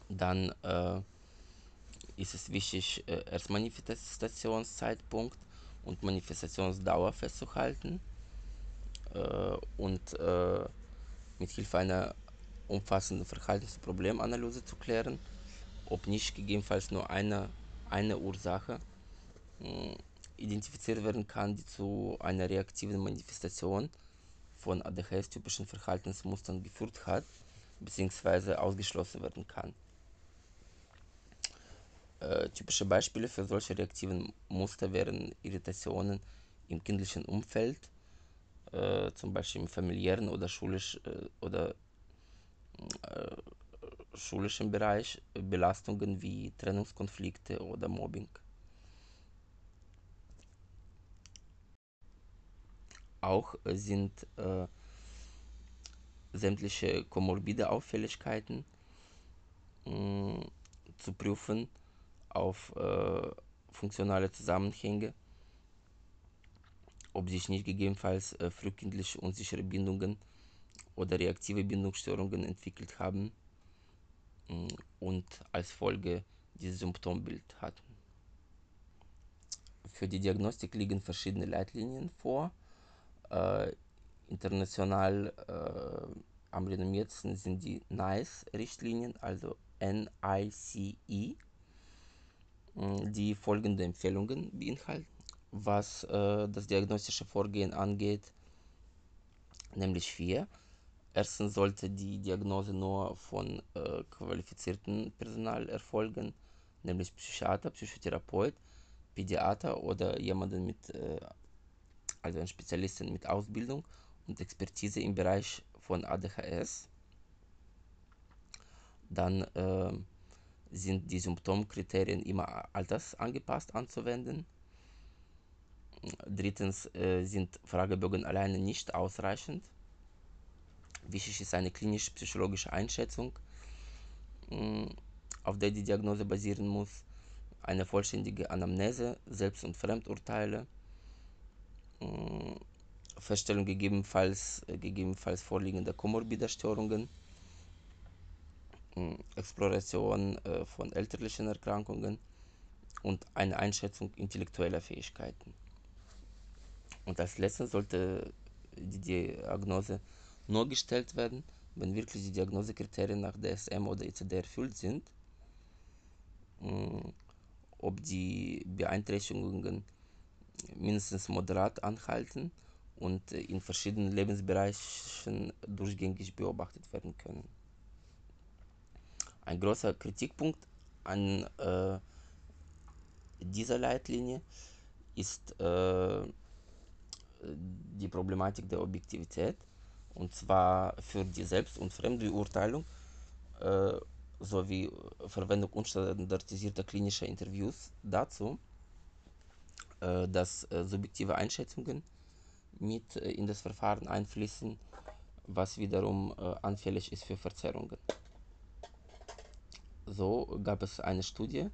dann äh, ist es wichtig, äh, erst Manifestationszeitpunkt und Manifestationsdauer festzuhalten äh, und äh, mit Hilfe einer umfassenden Verhaltensproblemanalyse zu klären, ob nicht gegebenenfalls nur eine, eine Ursache äh, identifiziert werden kann, die zu einer reaktiven Manifestation von ADHS-typischen Verhaltensmustern geführt hat, bzw. ausgeschlossen werden kann. Äh, typische Beispiele für solche reaktiven Muster wären Irritationen im kindlichen Umfeld, äh, zum Beispiel im familiären oder schulisch äh, oder äh, schulischen Bereich Belastungen wie Trennungskonflikte oder Mobbing. Auch sind äh, sämtliche komorbide Auffälligkeiten mh, zu prüfen, auf äh, funktionale Zusammenhänge, ob sich nicht gegebenenfalls äh, frühkindliche unsichere Bindungen oder reaktive Bindungsstörungen entwickelt haben mm, und als Folge dieses Symptombild hatten. Für die Diagnostik liegen verschiedene Leitlinien vor. Äh, international äh, am renommiertesten sind die NICE-Richtlinien, also NICE, mm, die folgende Empfehlungen beinhalten, was äh, das diagnostische Vorgehen angeht, nämlich vier. Erstens sollte die Diagnose nur von äh, qualifiziertem Personal erfolgen, nämlich Psychiater, Psychotherapeut, Pädiater oder jemanden mit, äh, also ein Spezialisten mit Ausbildung und Expertise im Bereich von ADHS. Dann äh, sind die Symptomkriterien immer altersangepasst anzuwenden. Drittens äh, sind Fragebögen alleine nicht ausreichend. Wichtig ist eine klinisch-psychologische Einschätzung, mh, auf der die Diagnose basieren muss, eine vollständige Anamnese, Selbst- und Fremdurteile, mh, Feststellung gegebenenfalls, äh, gegebenenfalls vorliegender komorbider Störungen, Exploration äh, von elterlichen Erkrankungen und eine Einschätzung intellektueller Fähigkeiten. Und als letztes sollte die Diagnose nur gestellt werden, wenn wirklich die Diagnosekriterien nach DSM oder ICD erfüllt sind, ob die Beeinträchtigungen mindestens moderat anhalten und in verschiedenen Lebensbereichen durchgängig beobachtet werden können. Ein großer Kritikpunkt an äh, dieser Leitlinie ist äh, die Problematik der Objektivität und zwar für die Selbst- und Fremdbeurteilung äh, sowie Verwendung unstandardisierter klinischer Interviews dazu, äh, dass äh, subjektive Einschätzungen mit äh, in das Verfahren einfließen, was wiederum äh, anfällig ist für Verzerrungen. So gab es eine Studie,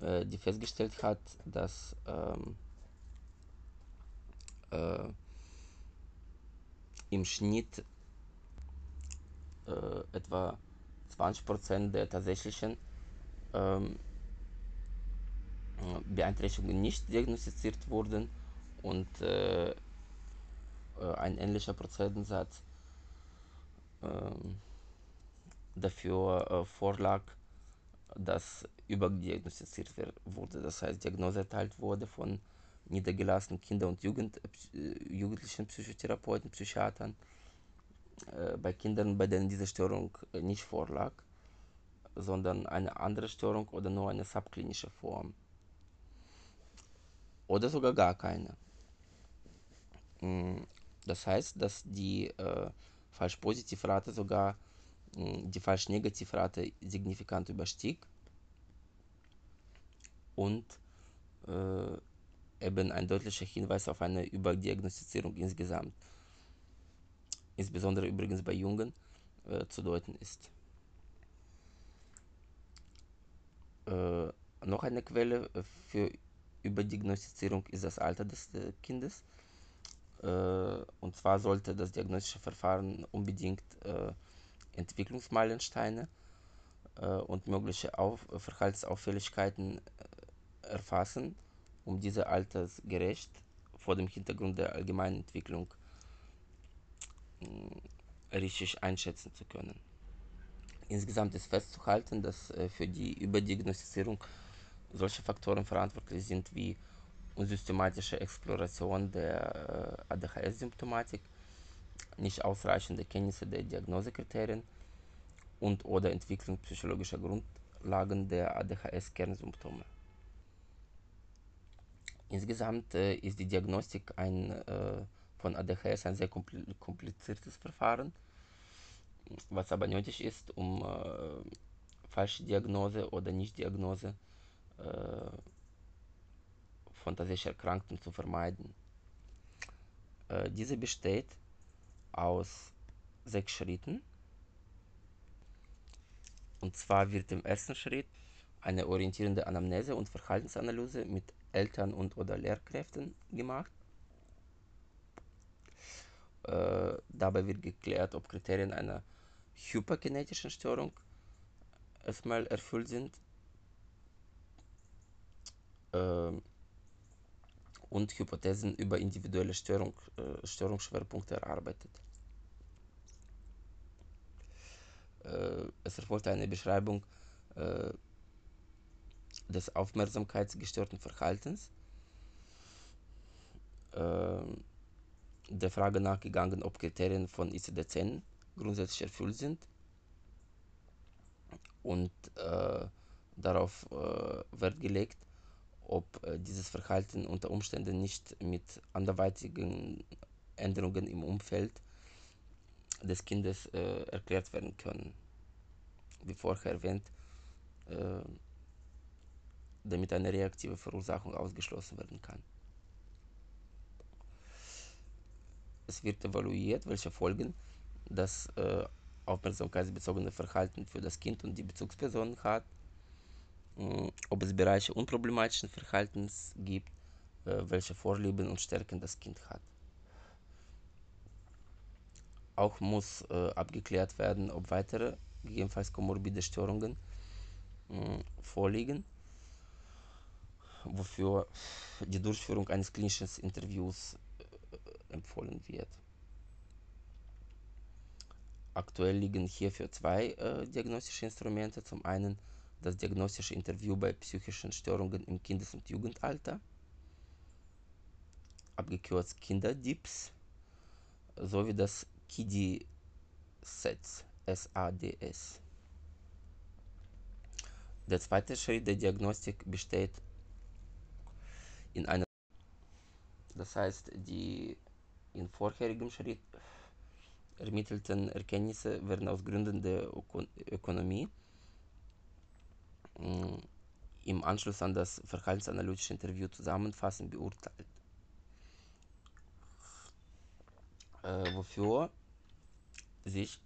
äh, die festgestellt hat, dass ähm, äh, im Schnitt äh, etwa 20% der tatsächlichen ähm, Beeinträchtigungen nicht diagnostiziert wurden und äh, ein ähnlicher Prozentsatz dafür vorlag, dass überdiagnostiziert wurde, das heißt Diagnose erteilt wurde von niedergelassenen Kinder- und Jugend, äh, jugendlichen Psychotherapeuten, Psychiatern, äh, bei Kindern, bei denen diese Störung äh, nicht vorlag, sondern eine andere Störung oder nur eine subklinische Form. Oder sogar gar keine. Mm, das heißt, dass die äh, Falsch-Positiv-Rate sogar mh, die Falsch-Negativ-Rate signifikant überstieg und äh, eben ein deutlicher Hinweis auf eine Überdiagnostizierung insgesamt, insbesondere übrigens bei Jungen, äh, zu deuten ist. Äh, noch eine Quelle für Überdiagnostizierung ist das Alter des äh, Kindes. Äh, und zwar sollte das diagnostische Verfahren unbedingt äh, Entwicklungsmeilensteine äh, und mögliche Auf Verhaltensauffälligkeiten erfassen, um diese altersgerecht vor dem Hintergrund der allgemeinen Entwicklung richtig einschätzen zu können. Insgesamt ist festzuhalten, dass für die Überdiagnostizierung solche Faktoren verantwortlich sind wie und systematische Exploration der äh, ADHS-Symptomatik, nicht ausreichende Kenntnisse der Diagnosekriterien und oder Entwicklung psychologischer Grundlagen der ADHS-Kernsymptome. Insgesamt äh, ist die Diagnostik ein, äh, von ADHS ein sehr kompliziertes Verfahren, was aber nötig ist, um äh, falsche Diagnose oder Nichtdiagnose von tatsächlich Erkrankten zu vermeiden. Diese besteht aus sechs Schritten. Und zwar wird im ersten Schritt eine orientierende Anamnese und Verhaltensanalyse mit Eltern und oder Lehrkräften gemacht. Äh, dabei wird geklärt, ob Kriterien einer hyperkinetischen Störung erstmal erfüllt sind äh, und Hypothesen über individuelle Störung, äh, Störungsschwerpunkte erarbeitet. Äh, es erfolgte eine Beschreibung äh, des aufmerksamkeitsgestörten Verhaltens, äh, der Frage nachgegangen, ob Kriterien von ICD-10 grundsätzlich erfüllt sind und äh, darauf äh, Wert gelegt, ob äh, dieses Verhalten unter Umständen nicht mit anderweitigen Änderungen im Umfeld des Kindes äh, erklärt werden können. Wie vorher erwähnt, äh, damit eine reaktive Verursachung ausgeschlossen werden kann. Es wird evaluiert, welche Folgen das äh, aufmerksamkeitsbezogene Verhalten für das Kind und die Bezugsperson hat, äh, ob es Bereiche unproblematischen Verhaltens gibt, äh, welche Vorlieben und Stärken das Kind hat. Auch muss äh, abgeklärt werden, ob weitere, gegebenenfalls komorbide Störungen äh, vorliegen wofür die Durchführung eines klinischen Interviews äh, empfohlen wird. Aktuell liegen hierfür zwei äh, diagnostische Instrumente. Zum einen das diagnostische Interview bei psychischen Störungen im Kindes- und Jugendalter, abgekürzt Kinderdips, sowie das KIDI-SADS, SADS. Der zweite Schritt der Diagnostik besteht in einer. Das heißt, die in vorherigem Schritt ermittelten Erkenntnisse werden aus Gründen der Öko Ökonomie mh, im Anschluss an das verhaltensanalytische Interview zusammenfassend beurteilt. Äh, wofür sich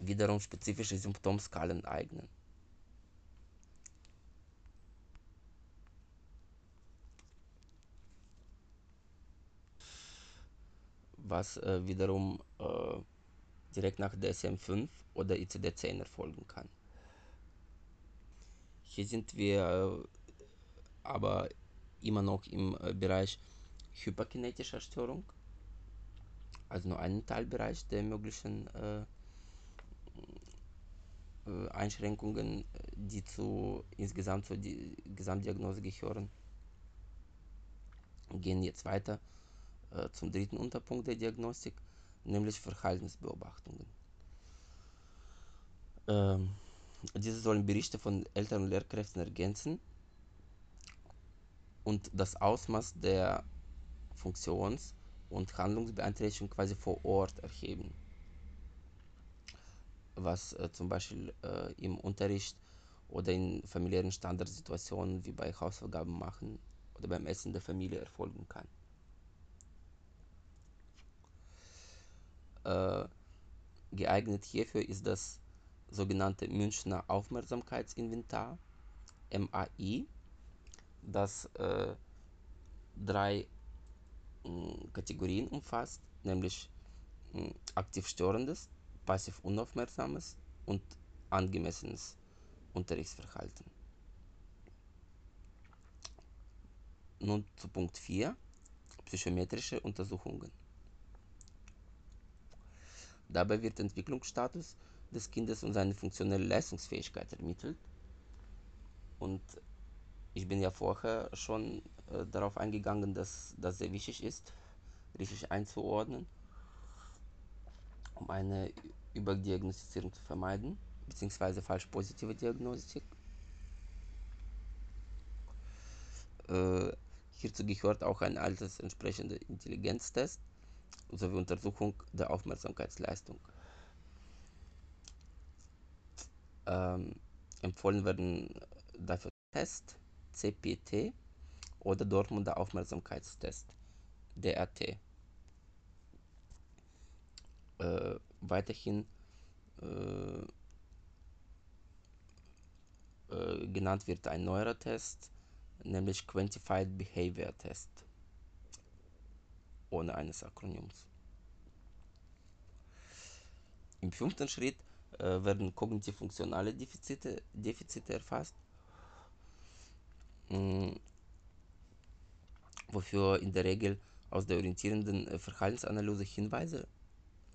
wiederum spezifische Symptomskalen eignen. Was äh, wiederum äh, direkt nach DSM-5 oder ICD-10 erfolgen kann. Hier sind wir äh, aber immer noch im äh, Bereich hyperkinetischer Störung, also nur einen Teilbereich der möglichen äh, äh, Einschränkungen, die zu insgesamt zur Gesamtdiagnose gehören. Gehen jetzt weiter äh, zum dritten Unterpunkt der Diagnostik, nämlich Verhaltensbeobachtungen. Ähm, diese sollen Berichte von Eltern und Lehrkräften ergänzen und das Ausmaß der Funktions- und Handlungsbeeinträchtigung quasi vor Ort erheben. Was äh, zum Beispiel äh, im Unterricht oder in familiären Standardsituationen wie bei Hausaufgaben machen oder beim Essen der Familie erfolgen kann. Äh, geeignet hierfür ist das sogenannte Münchner Aufmerksamkeitsinventar, MAI, das äh, drei mh, Kategorien umfasst, nämlich mh, aktiv störendes, passiv unaufmerksames und angemessenes Unterrichtsverhalten. Nun zu Punkt 4, psychometrische Untersuchungen. Dabei wird Entwicklungsstatus des Kindes und seine funktionelle Leistungsfähigkeit ermittelt. Und ich bin ja vorher schon äh, darauf eingegangen, dass das sehr wichtig ist, richtig einzuordnen, um eine Überdiagnostizierung zu vermeiden, beziehungsweise falsch positive Diagnostik. Äh, hierzu gehört auch ein altersentsprechender Intelligenztest sowie Untersuchung der Aufmerksamkeitsleistung. Ähm, empfohlen werden dafür Test, CPT oder Dortmunder Aufmerksamkeitstest, DRT. Äh, weiterhin äh, äh, genannt wird ein neuerer Test, nämlich Quantified Behavior Test, ohne eines Akronyms. Im fünften Schritt äh, werden kognitiv-funktionale Defizite, Defizite erfasst, mh, mm, wofür in der Regel aus der orientierenden äh, Verhaltensanalyse Hinweise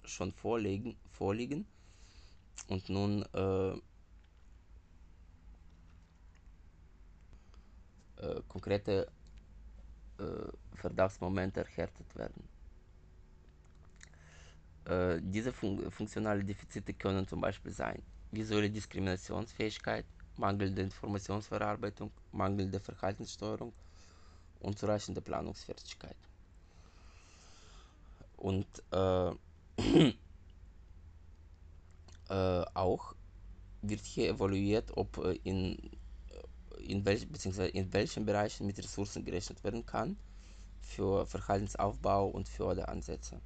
schon vorliegen, vorliegen und nun äh, äh, konkrete äh, Verdachtsmomente erhärtet werden. Äh, diese fun funktionalen Defizite können zum Beispiel sein visuelle Diskriminationsfähigkeit, mangelnde Informationsverarbeitung, mangelnde Verhaltenssteuerung, unzureichende Planungsfertigkeit. Und äh, äh, auch wird hier evaluiert, ob äh, in, in, welch, in welchen Bereichen mit Ressourcen gerechnet werden kann für Verhaltensaufbau und Förderansätze.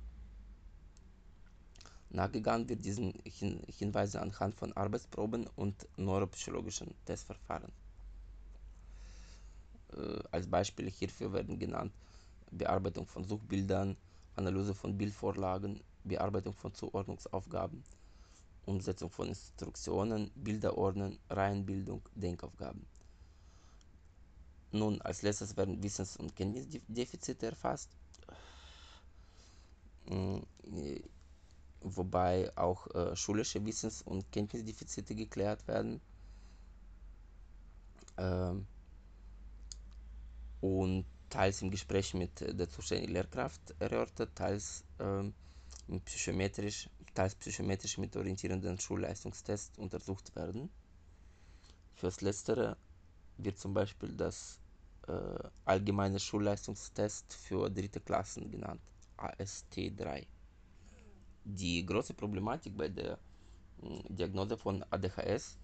Nachgegangen wird diesen Hin Hinweisen anhand von Arbeitsproben und neuropsychologischen Testverfahren. Äh, als Beispiele hierfür werden genannt Bearbeitung von Suchbildern, Analyse von Bildvorlagen, Bearbeitung von Zuordnungsaufgaben, Umsetzung von Instruktionen, Bilderordnen, Reihenbildung, Denkaufgaben. Nun, als letztes werden Wissens- und Kenntnisdefizite erfasst. Äh, wobei auch äh, schulische Wissens- und Kenntnisdefizite geklärt werden. Ähm, und teils im Gespräch mit der zuständigen Lehrkraft erörtert, teils ähm, psychometrisch, teils psychometrisch mit orientierenden Schulleistungstests untersucht werden. Fürs Letztere wird zum Beispiel das äh, allgemeine Schulleistungstest für dritte Klassen genannt, AST3. Die große Problematik bei der hm, Diagnose von ADHS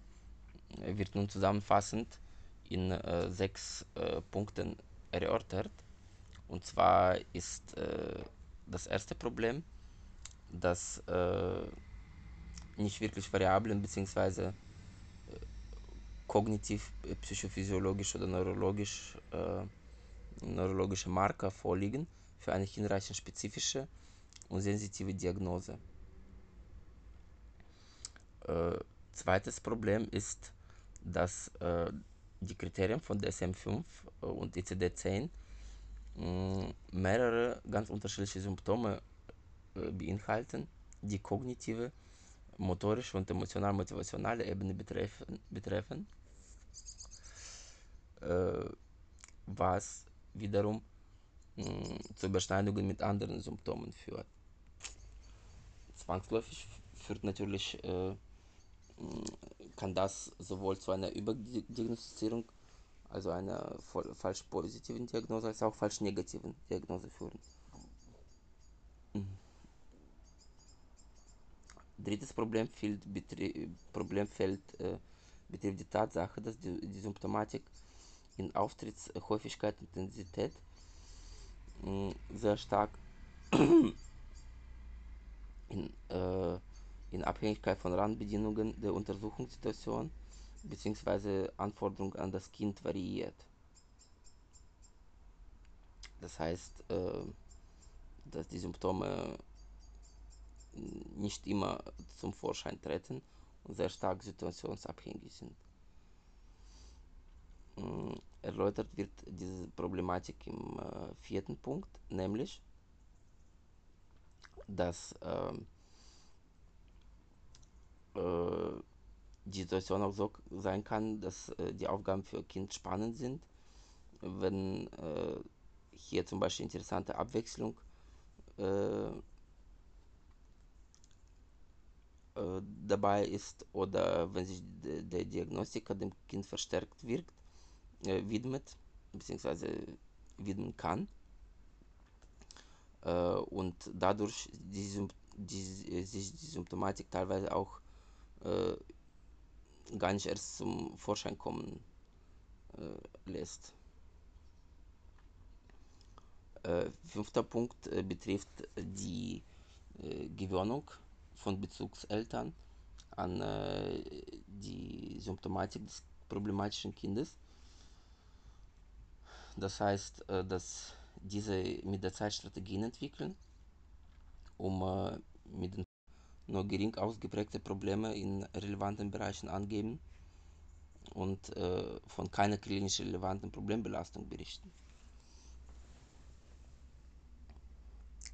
äh, wird nun zusammenfassend in äh, sechs äh, Punkten erörtert. Und zwar ist äh, das erste Problem, dass äh, nicht wirklich Variablen bzw. Äh, kognitiv, psychophysiologisch oder neurologisch, neurologische Marker vorliegen für eine hinreichend spezifische und sensitive Diagnose. Äh, zweites Problem ist, dass äh, die Kriterien von DSM-5 äh, und ICD-10 mehrere ganz unterschiedliche Symptome äh, beinhalten, die kognitive, motorische und emotional-motivationale Ebene betreffen, betreffen äh, was wiederum zu Überschneidungen mit anderen Symptomen führt zwangsläufig führt natürlich, äh, kann das sowohl zu einer Überdiagnostizierung, also einer falsch positiven Diagnose, als auch falsch negativen Diagnose führen. Mhm. Drittes Problemfeld, Problemfeld äh, betrifft die Tatsache, dass die, die Symptomatik in Auftrittshäufigkeit und Intensität mh, sehr stark in, äh, in Abhängigkeit von Randbedingungen der Untersuchungssituation bzw. Anforderungen an das Kind variiert. Das heißt, äh, dass die Symptome nicht immer zum Vorschein treten sehr stark situationsabhängig sind. Mm, erläutert wird diese Problematik im äh, vierten Punkt, nämlich dass ähm, äh, die Situation auch so sein kann, dass äh, die Aufgaben für Kind spannend sind, wenn äh, hier zum Beispiel interessante Abwechslung äh, dabei ist oder wenn sich de, der Diagnostiker dem Kind verstärkt wirkt, äh, widmet bzw. widmen kann und dadurch die, die, sich die Symptomatik teilweise auch äh, gar nicht erst zum Vorschein kommen äh, lässt. Äh, fünfter Punkt betrifft die Gewöhnung von Bezugseltern an die Symptomatik des problematischen Kindes. Das heißt, äh, dass diese mit der Zeit Strategien entwickeln, um äh, mit den nur gering ausgeprägte Probleme in relevanten Bereichen angeben und äh, von keiner klinisch relevanten Problembelastung berichten.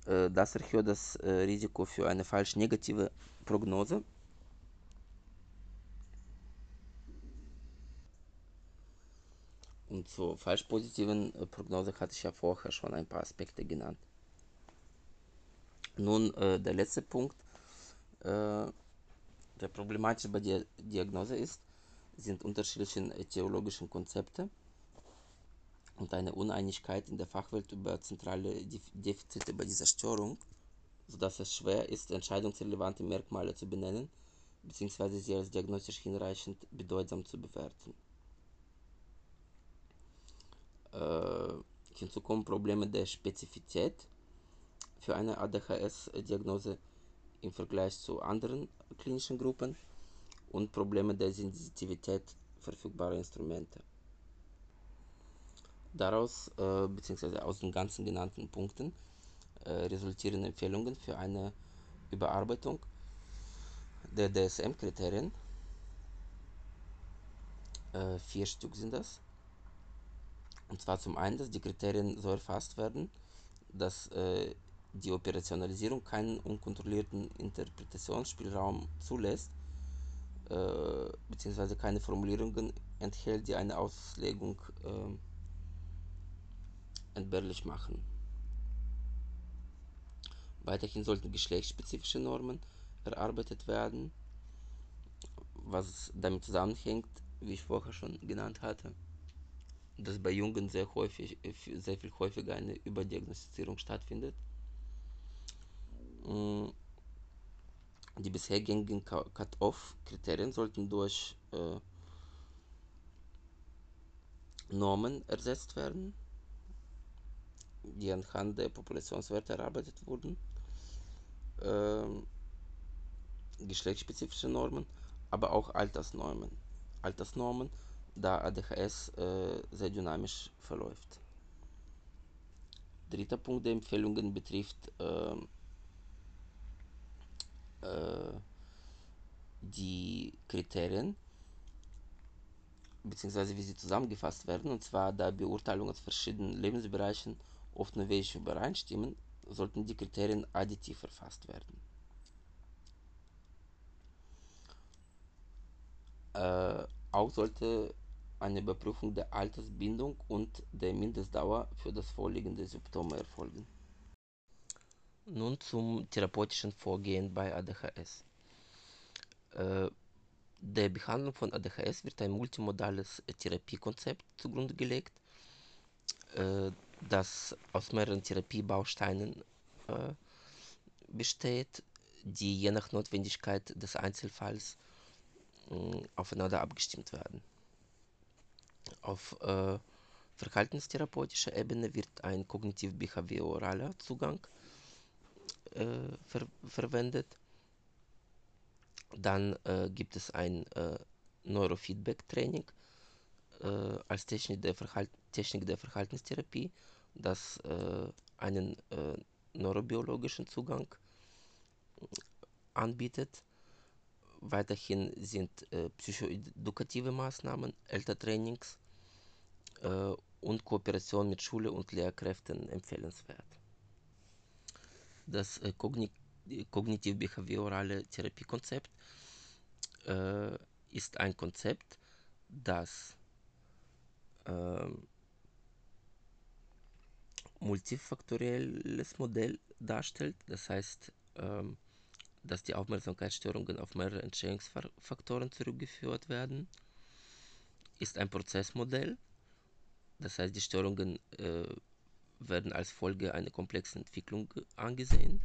Äh, das erhöht das äh, Risiko für eine falsch negative Prognose. Und zur falsch positiven äh, Prognose hatte ich ja vorher schon ein paar Aspekte genannt. Nun, der letzte Punkt, der problematisch bei der Diagnose ist, sind unterschiedliche theologischen Konzepte und eine Uneinigkeit in der Fachwelt über zentrale Defizite bei dieser Störung, sodass es schwer ist, entscheidungsrelevante Merkmale zu benennen bzw. sie als diagnostisch hinreichend bedeutsam zu bewerten. Äh, hinzu kommen Probleme der Spezifität für eine ADHS-Diagnose im Vergleich zu anderen klinischen Gruppen und Probleme der Sensitivität verfügbarer Instrumente. Daraus äh, bzw. aus den ganzen genannten Punkten äh, resultieren Empfehlungen für eine Überarbeitung der DSM-Kriterien. Äh, vier Stück sind das. Und zwar zum einen, dass die Kriterien so erfasst werden, dass äh, die Operationalisierung keinen unkontrollierten Interpretationsspielraum zulässt, äh, beziehungsweise keine Formulierungen enthält, die eine Auslegung äh, entbehrlich machen. Weiterhin sollten geschlechtsspezifische Normen erarbeitet werden, was damit zusammenhängt, wie ich vorher schon genannt hatte, dass bei Jungen sehr häufig, sehr viel häufiger eine Überdiagnostizierung stattfindet. Mm, die bisher gängigen Cut-off-Kriterien sollten durch äh, Normen ersetzt werden, die anhand der Populationswerte erarbeitet wurden, ähm, geschlechtsspezifische Normen, aber auch Altersnormen. Altersnormen, da ADHS äh, sehr dynamisch verläuft. Dritter Punkt der Empfehlungen betrifft äh, äh, die Kriterien, beziehungsweise wie sie zusammengefasst werden, und zwar da Beurteilungen aus verschiedenen Lebensbereichen oft wenig übereinstimmen, sollten die Kriterien additiv verfasst werden. Äh, auch sollte eine Überprüfung der Altersbindung und der Mindestdauer für das Vorliegen der Symptome erfolgen. Nun zum therapeutischen Vorgehen bei ADHS. Äh, der Behandlung von ADHS wird ein multimodales Therapiekonzept zugrunde gelegt, äh, das aus mehreren Therapiebausteinen äh, besteht, die je nach Notwendigkeit des Einzelfalls äh, aufeinander abgestimmt werden. Auf äh, verhaltenstherapeutischer Ebene wird ein kognitiv-behavioraler Zugang äh, ver verwendet. Dann äh, gibt es ein äh, Neurofeedback-Training als Technik der, Technik der Verhaltenstherapie das äh, einen äh, neurobiologischen Zugang anbietet. Weiterhin sind äh, psychoedukative Maßnahmen, Elterntrainings äh, und Kooperation mit Schule und Lehrkräften empfehlenswert. Das äh, Kogni kognitiv-behaviorale Therapiekonzept äh, ist ein Konzept, das ähm, multifaktorielles Modell darstellt. Das heißt, ähm, dass die Aufmerksamkeitsstörungen auf mehrere Entstehungsfaktoren zurückgeführt werden, ist ein Prozessmodell. Das heißt, die Störungen äh, werden als Folge einer komplexen Entwicklung angesehen.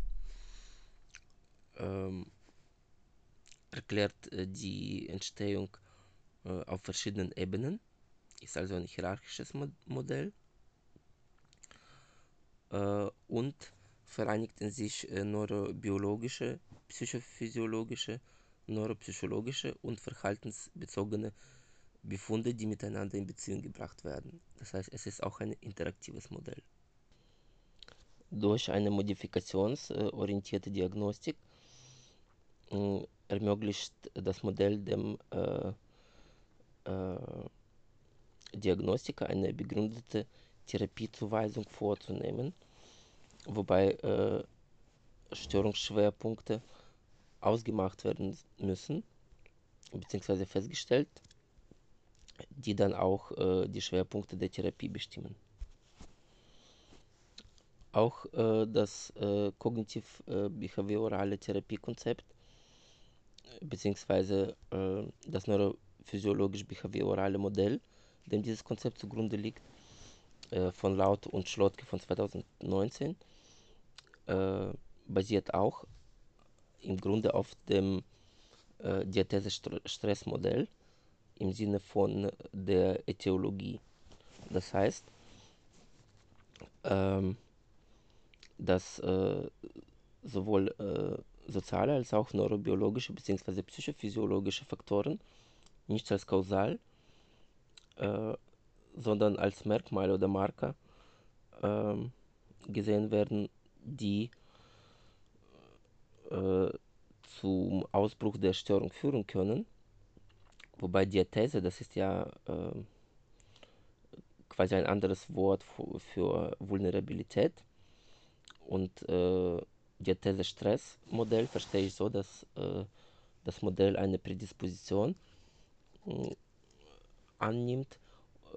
Ähm, erklärt äh, die Entstehung äh, auf verschiedenen Ebenen, ist also ein hierarchisches Modell äh, und vereinigten sich äh, neurobiologische, psychophysiologische, neuropsychologische und verhaltensbezogene Befunde, die miteinander in Beziehung gebracht werden. Das heißt, es ist auch ein interaktives Modell. Durch eine modifikationsorientierte Diagnostik äh, ermöglicht das Modell dem äh, äh, Diagnostiker eine begründete Therapiezuweisung vorzunehmen, wobei äh, Störungsschwerpunkte ausgemacht werden müssen, beziehungsweise festgestellt, die dann auch äh, die Schwerpunkte der Therapie bestimmen. Auch äh, das äh, kognitiv-behaviorale Therapiekonzept beziehungsweise äh, das neurophysiologisch-behaviorale Modell, dem dieses Konzept zugrunde liegt, äh, von Laut und Schlotke von 2019, äh, basiert auch im Grunde auf dem äh, Diathese-Stress-Modell im Sinne von der Äthiologie. Das heißt, ähm, dass äh, sowohl äh, soziale als auch neurobiologische bzw. psychophysiologische Faktoren nicht als kausal, äh, sondern als Merkmal oder Marker ähm, gesehen werden, die äh, zum Ausbruch der Störung führen können. Wobei Diathese, das ist ja äh, quasi ein anderes Wort für, Vulnerabilität. Und äh, Diathese-Stress-Modell verstehe ich so, dass äh, das Modell eine Prädisposition äh, annimmt,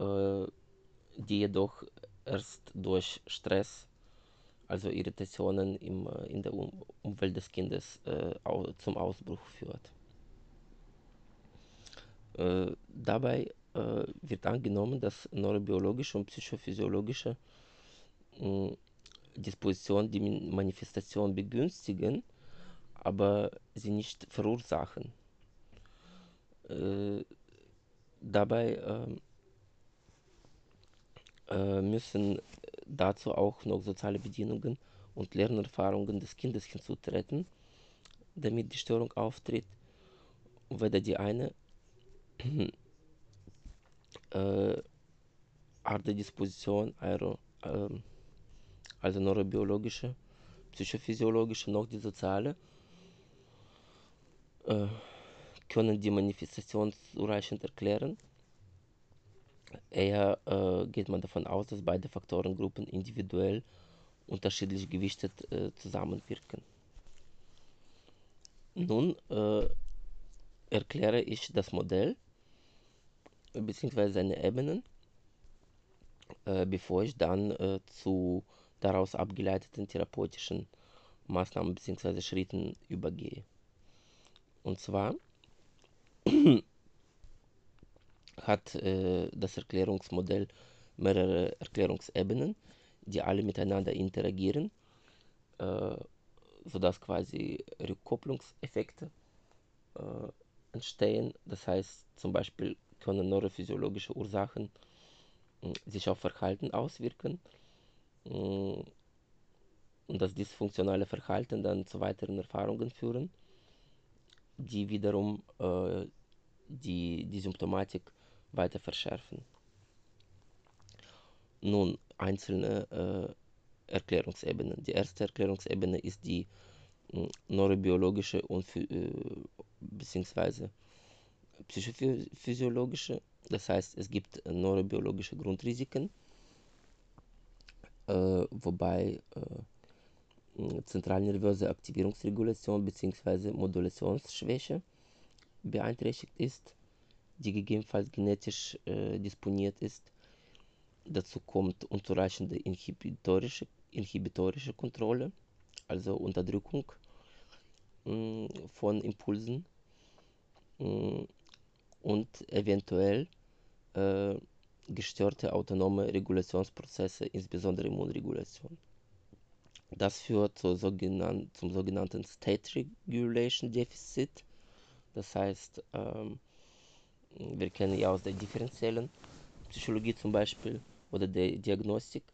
die jedoch erst durch Stress also Irritationen im, äh, in der um Umwelt des Kindes äh, zum Ausbruch führt. Äh, dabei äh, wird angenommen, dass neurobiologische und psychophysiologische äh, Dispositionen die Manifestation begünstigen, aber sie nicht verursachen. Äh, dabei ähm, müssen dazu auch noch soziale Bedingungen und Lernerfahrungen des Kindes hinzutreten, damit die Störung auftritt. Weder die eine äh, Art der Disposition, aero, äh, also neurobiologische, psychophysiologische, noch die soziale, äh, können die Manifestation zureichend erklären. Eher äh, geht man davon aus, dass beide Faktorengruppen individuell unterschiedlich gewichtet äh, zusammenwirken. Nun äh, erkläre ich das Modell bzw. seine Ebenen, äh, bevor ich dann äh, zu daraus abgeleiteten therapeutischen Maßnahmen bzw. Schritten übergehe. Und zwar hat äh, das Erklärungsmodell mehrere Erklärungsebenen, die alle miteinander interagieren, äh, sodass quasi Rückkopplungseffekte äh, entstehen. Das heißt, zum Beispiel können neurophysiologische Ursachen äh, sich auf Verhalten auswirken äh, und das dysfunktionale Verhalten dann zu weiteren Erfahrungen führen, die wiederum äh, die, die Symptomatik weiter verschärfen. Nun einzelne äh, Erklärungsebenen. Die erste Erklärungsebene ist die äh, neurobiologische und äh, beziehungsweise psychophysiologische. Das heißt, es gibt neurobiologische Grundrisiken, äh, wobei äh, zentralnervöse Aktivierungsregulation bzw. Modulationsschwäche beeinträchtigt ist die gegebenenfalls genetisch äh, disponiert ist. Dazu kommt unzureichende inhibitorische, inhibitorische Kontrolle, also Unterdrückung mh, mm, von Impulsen mh, mm, und eventuell äh, gestörte autonome Regulationsprozesse, insbesondere Immunregulation. Das führt zu sogenannten, zum sogenannten State Regulation Deficit. Das heißt, ähm, wir kennen ja aus der differenziellen Psychologie zum Beispiel oder der Diagnostik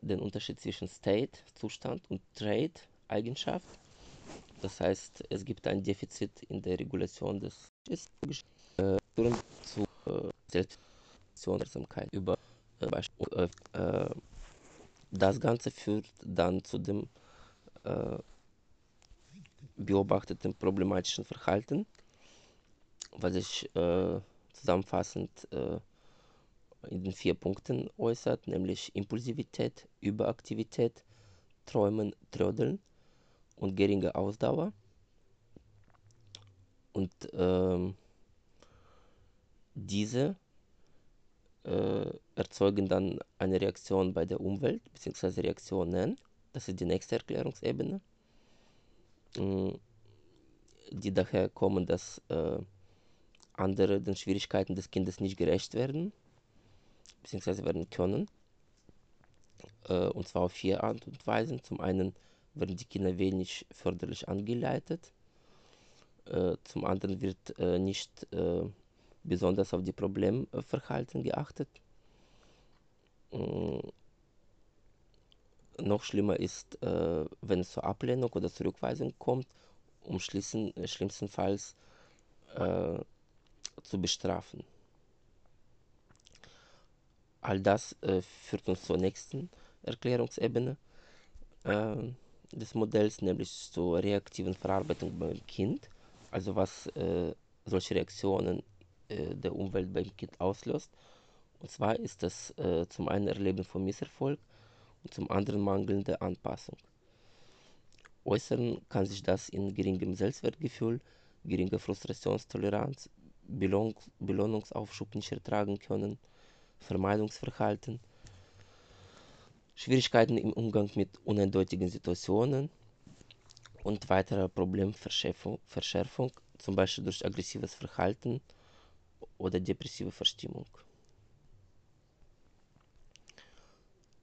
den Unterschied zwischen State, Zustand und Trait, Eigenschaft. Das heißt, es gibt ein Defizit in der Regulation des äh, zu äh, Selbstwirksamkeit über äh, äh, das Ganze führt dann zu dem äh, beobachteten problematischen Verhalten, was sich äh, zusammenfassend äh, in den vier Punkten äußert, nämlich Impulsivität, Überaktivität, Träumen, Trödeln und geringe Ausdauer. Und ähm, diese äh, erzeugen dann eine Reaktion bei der Umwelt, beziehungsweise Reaktionen. Das ist die nächste Erklärungsebene, mm, die daher kommen, dass äh, andere den Schwierigkeiten des Kindes nicht gerecht werden, beziehungsweise werden können. Äh, und zwar auf vier Art und Weisen. Zum einen werden die Kinder wenig förderlich angeleitet. Äh, zum anderen wird äh, nicht äh, besonders auf die Problemverhalten geachtet. Mm, noch schlimmer ist, äh, wenn es zur Ablehnung oder Zurückweisung kommt, um äh, schlimmstenfalls zu bestrafen. All das äh, führt uns zur nächsten Erklärungsebene äh, des Modells, nämlich zur reaktiven Verarbeitung beim Kind. Also was äh, solche Reaktionen äh, der Umwelt beim Kind auslöst. Und zwar ist das äh, zum einen Erleben von Misserfolg und zum anderen mangelnde Anpassung. Äußern kann sich das in geringem Selbstwertgefühl, geringer Frustrationstoleranz, Belohnungs Belohnungsaufschub nicht ertragen können, Vermeidungsverhalten, Schwierigkeiten im Umgang mit uneindeutigen Situationen und weiterer Problemverschärfung, zum Beispiel durch aggressives Verhalten oder depressive Verstimmung.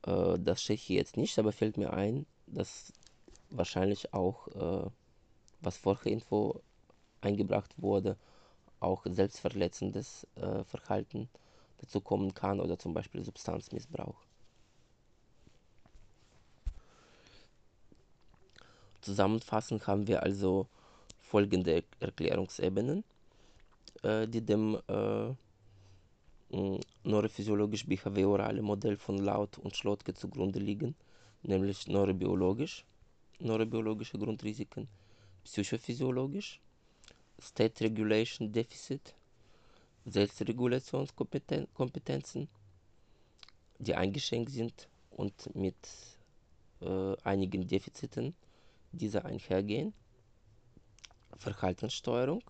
Äh, das steht hier jetzt nicht, aber fällt mir ein, dass wahrscheinlich auch, äh, was vorher Info eingebracht wurde, auch selbstverletzendes äh, Verhalten dazu kommen kann oder zum Beispiel Substanzmissbrauch. Zusammenfassend haben wir also folgende Erklärungsebenen äh, die dem äh, neurophysiologisch-behaviorale Modell von Laut und Schlotke zugrunde liegen, nämlich neurobiologisch, neurobiologische Grundrisiken, psychophysiologisch, State Regulation Deficit, Selbstregulationskompetenzen, die eingeschränkt sind und mit äh, einigen Defiziten dieser einhergehen, Verhaltenssteuerung,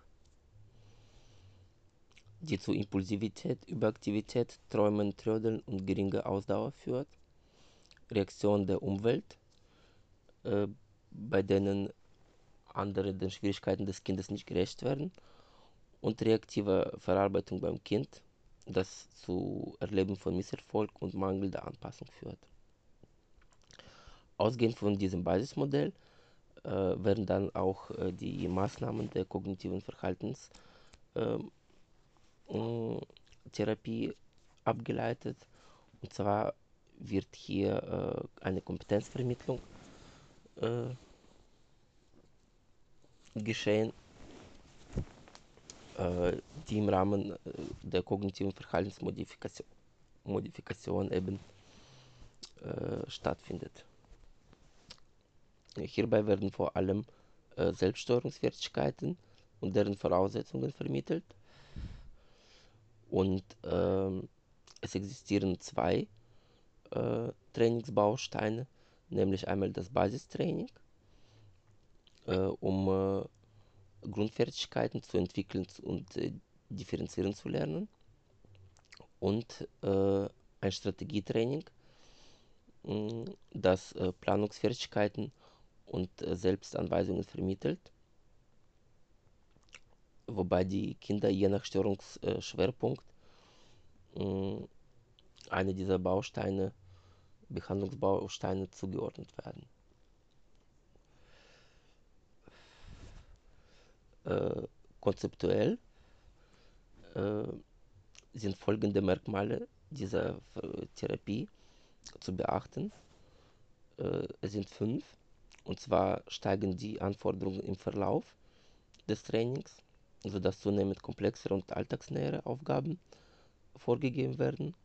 die zu Impulsivität, Überaktivität, Träumen, Trödeln und geringer Ausdauer führt. Reaktion der Umwelt, äh, bei denen andere den Schwierigkeiten des Kindes nicht gerecht werden. Und reaktive Verarbeitung beim Kind, das zu Erleben von Misserfolg und mangelnder Anpassung führt. Ausgehend von diesem Basismodell äh, werden dann auch äh, die Maßnahmen der kognitiven Verhaltens äh, Therapie abgeleitet. Und zwar wird hier äh, eine Kompetenzvermittlung äh, geschehen, äh, die im Rahmen der kognitiven Verhaltensmodifikation Modifikation eben stattfindet. Hierbei werden vor allem Selbststeuerungsfertigkeiten und deren Voraussetzungen vermittelt und ähm, es existieren zwei äh, Trainingsbausteine, nämlich einmal das Basistraining, äh, um Grundfertigkeiten zu entwickeln und differenzieren zu lernen und ein Strategietraining, das Planungsfertigkeiten und Selbstanweisungen vermittelt. Wobei die Kinder je nach Störungsschwerpunkt eine dieser Bausteine, Behandlungsbausteine zugeordnet werden. Äh, konzeptuell äh, sind folgende Merkmale dieser Therapie zu beachten. Äh, es sind fünf, und zwar steigen die Anforderungen im Verlauf des Trainings sodass zunehmend komplexere und alltagsnähere Aufgaben vorgegeben werden.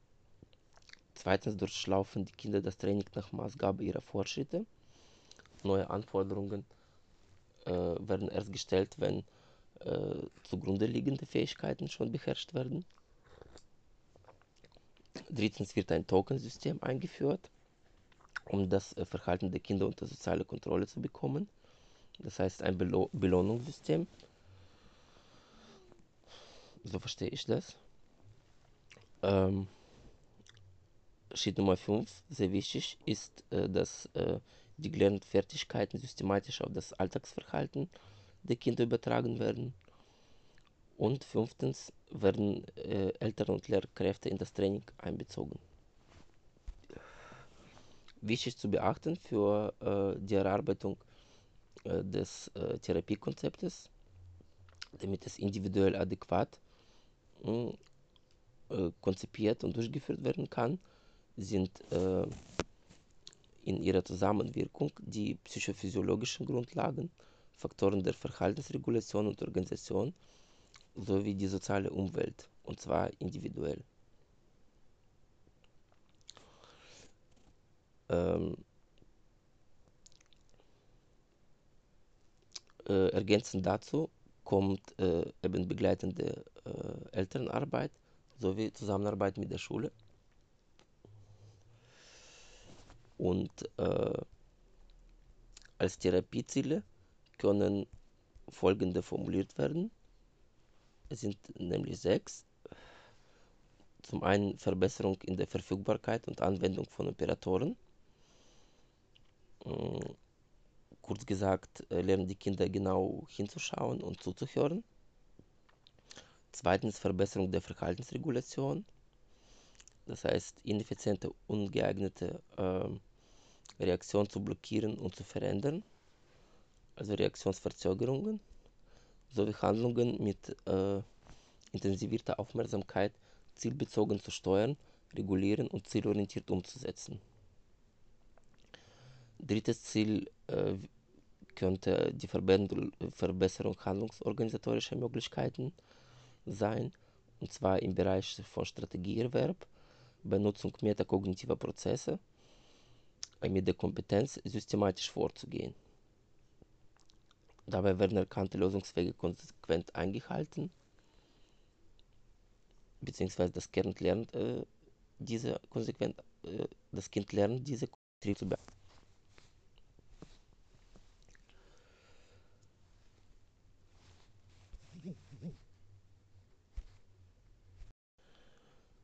Zweitens durchlaufen die Kinder das Training nach Maßgabe ihrer Fortschritte. Neue Anforderungen äh, werden erst gestellt, wenn äh, zugrunde liegende Fähigkeiten schon beherrscht werden. Drittens wird ein Tokensystem eingeführt, um das äh, Verhalten der Kinder unter soziale Kontrolle zu bekommen. Das heißt ein Belo Belohnungssystem. So verstehe ich das. Ähm, Schritt Nummer 5, sehr wichtig, ist, äh, dass äh, die gelernten Fertigkeiten systematisch auf das Alltagsverhalten der Kinder übertragen werden. Und fünftens werden äh, Eltern und Lehrkräfte in das Training einbezogen. Wichtig zu beachten für äh, die Erarbeitung äh, des äh, Therapiekonzeptes, damit es individuell adäquat äh, konzipiert und durchgeführt werden kann, sind äh, in ihrer Zusammenwirkung die psychophysiologischen Grundlagen, Faktoren der Verhaltensregulation und Organisation sowie die soziale Umwelt, und zwar individuell. Ähm, äh, ergänzend dazu kommt äh, eben begleitende äh, Elternarbeit sowie Zusammenarbeit mit der Schule. Und äh, als Therapieziele können folgende formuliert werden. Es sind nämlich sechs. Zum einen Verbesserung in der Verfügbarkeit und Anwendung von Operatoren. Hm, kurz gesagt, äh, lernen die Kinder genau hinzuschauen und zuzuhören. Zweitens Verbesserung der Verhaltensregulation. Das heißt, ineffiziente, ungeeignete äh, Reaktion zu blockieren und zu verändern. Also Reaktionsverzögerungen sowie Handlungen mit äh, intensivierter Aufmerksamkeit zielbezogen zu steuern, regulieren und zielorientiert umzusetzen. Drittes Ziel äh, könnte die Verbesserung handlungsorganisatorischer Möglichkeiten sein, und zwar im Bereich von Strategieerwerb, Benutzung metakognitiver Prozesse, mit der Kompetenz systematisch vorzugehen. Dabei werden erkannte Lösungswege konsequent eingehalten, beziehungsweise das Kind lernt äh, diese konsequent, äh, das Kind lernt diese zu beachten.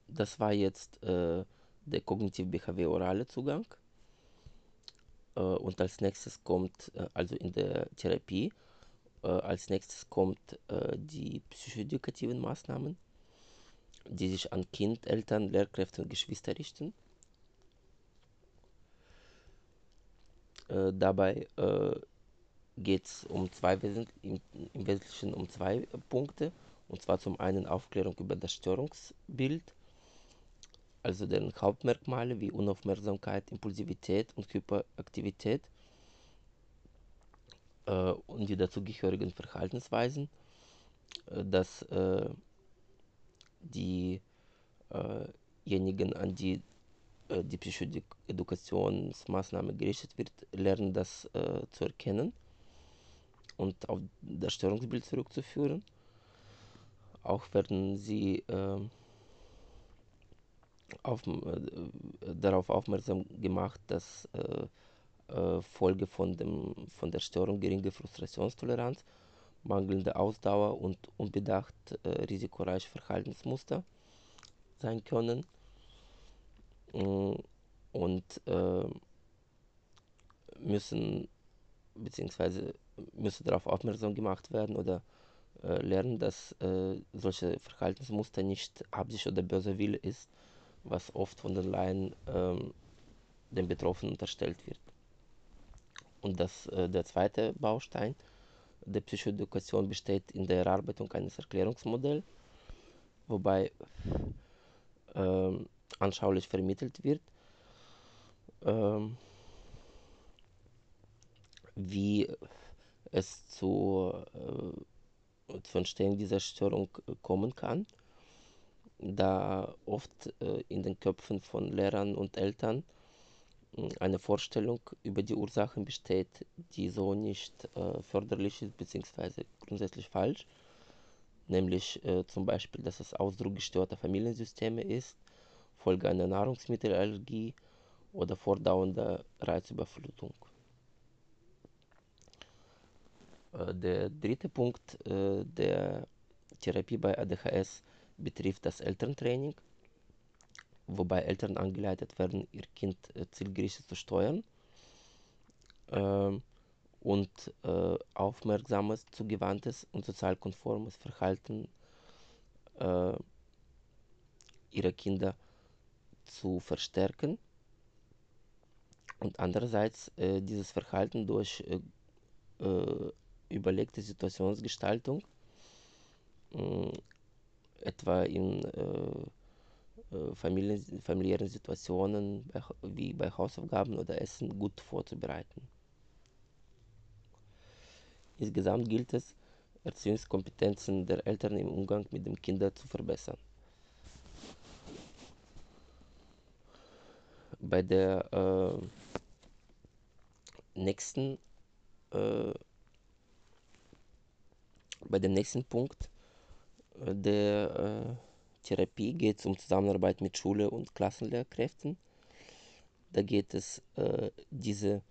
Das war jetzt äh, der kognitiv-behaviorale Zugang. Äh, und als nächstes kommt, äh, also in der Therapie, äh, als nächstes kommt die psychoedukativen Maßnahmen, die sich an Kind, Eltern, Lehrkräfte und Geschwister richten. Dabei geht es um zwei im, im Wesentlichen um zwei Punkte. Und zwar zum einen Aufklärung über das Störungsbild also deren Hauptmerkmale wie Unaufmerksamkeit, Impulsivität und Hyperaktivität äh, und die dazugehörigen Verhaltensweisen, äh, dass äh, diejenigen, an die äh, die Psychoedukationsmaßnahme gerichtet wird, lernen das äh, zu erkennen und auf das Störungsbild zurückzuführen. Auch werden sie äh, auf, äh, darauf aufmerksam gemacht, dass äh, äh, Folge von, dem, von der Störung geringe Frustrationstoleranz, mangelnde Ausdauer und unbedacht äh, risikoreiche Verhaltensmuster sein können. Mm, und müssen beziehungsweise müssen darauf aufmerksam gemacht werden oder äh, lernen, dass äh, solche Verhaltensmuster nicht Absicht oder böser Wille ist, was oft von den Laien ähm, den Betroffenen unterstellt wird. Und das, äh, der zweite Baustein der Psychoedukation besteht in der Erarbeitung eines Erklärungsmodells, wobei ähm, anschaulich vermittelt wird, ähm, wie es zu, äh, zur Entstehung dieser Störung kommen kann da oft äh, in den Köpfen von Lehrern und Eltern eine Vorstellung über die Ursachen besteht, die so nicht äh, förderlich ist bzw. grundsätzlich falsch, nämlich äh, zum Beispiel, dass es Ausdruck gestörter Familiensysteme ist, Folge einer Nahrungsmittelallergie oder vordauernder Reizüberflutung. Der dritte Punkt der Therapie bei ADHS betrifft das Elterntraining wobei Eltern angeleitet werden, ihr Kind äh, zielgerichtet zu steuern ähm, und äh, aufmerksames, zugewandtes und sozial konformes Verhalten äh, ihrer Kinder zu verstärken. Und andererseits äh, dieses Verhalten durch äh, äh, überlegte Situationsgestaltung, etwa in äh, Familien, familiären Situationen wie bei Hausaufgaben oder Essen gut vorzubereiten. Insgesamt gilt es, Erziehungskompetenzen der Eltern im Umgang mit den Kindern zu verbessern. Bei der äh, nächsten äh, bei dem nächsten Punkt äh, der äh, Therapie geht es um Zusammenarbeit mit Schule und Klassenlehrkräften. Da geht es, äh, diese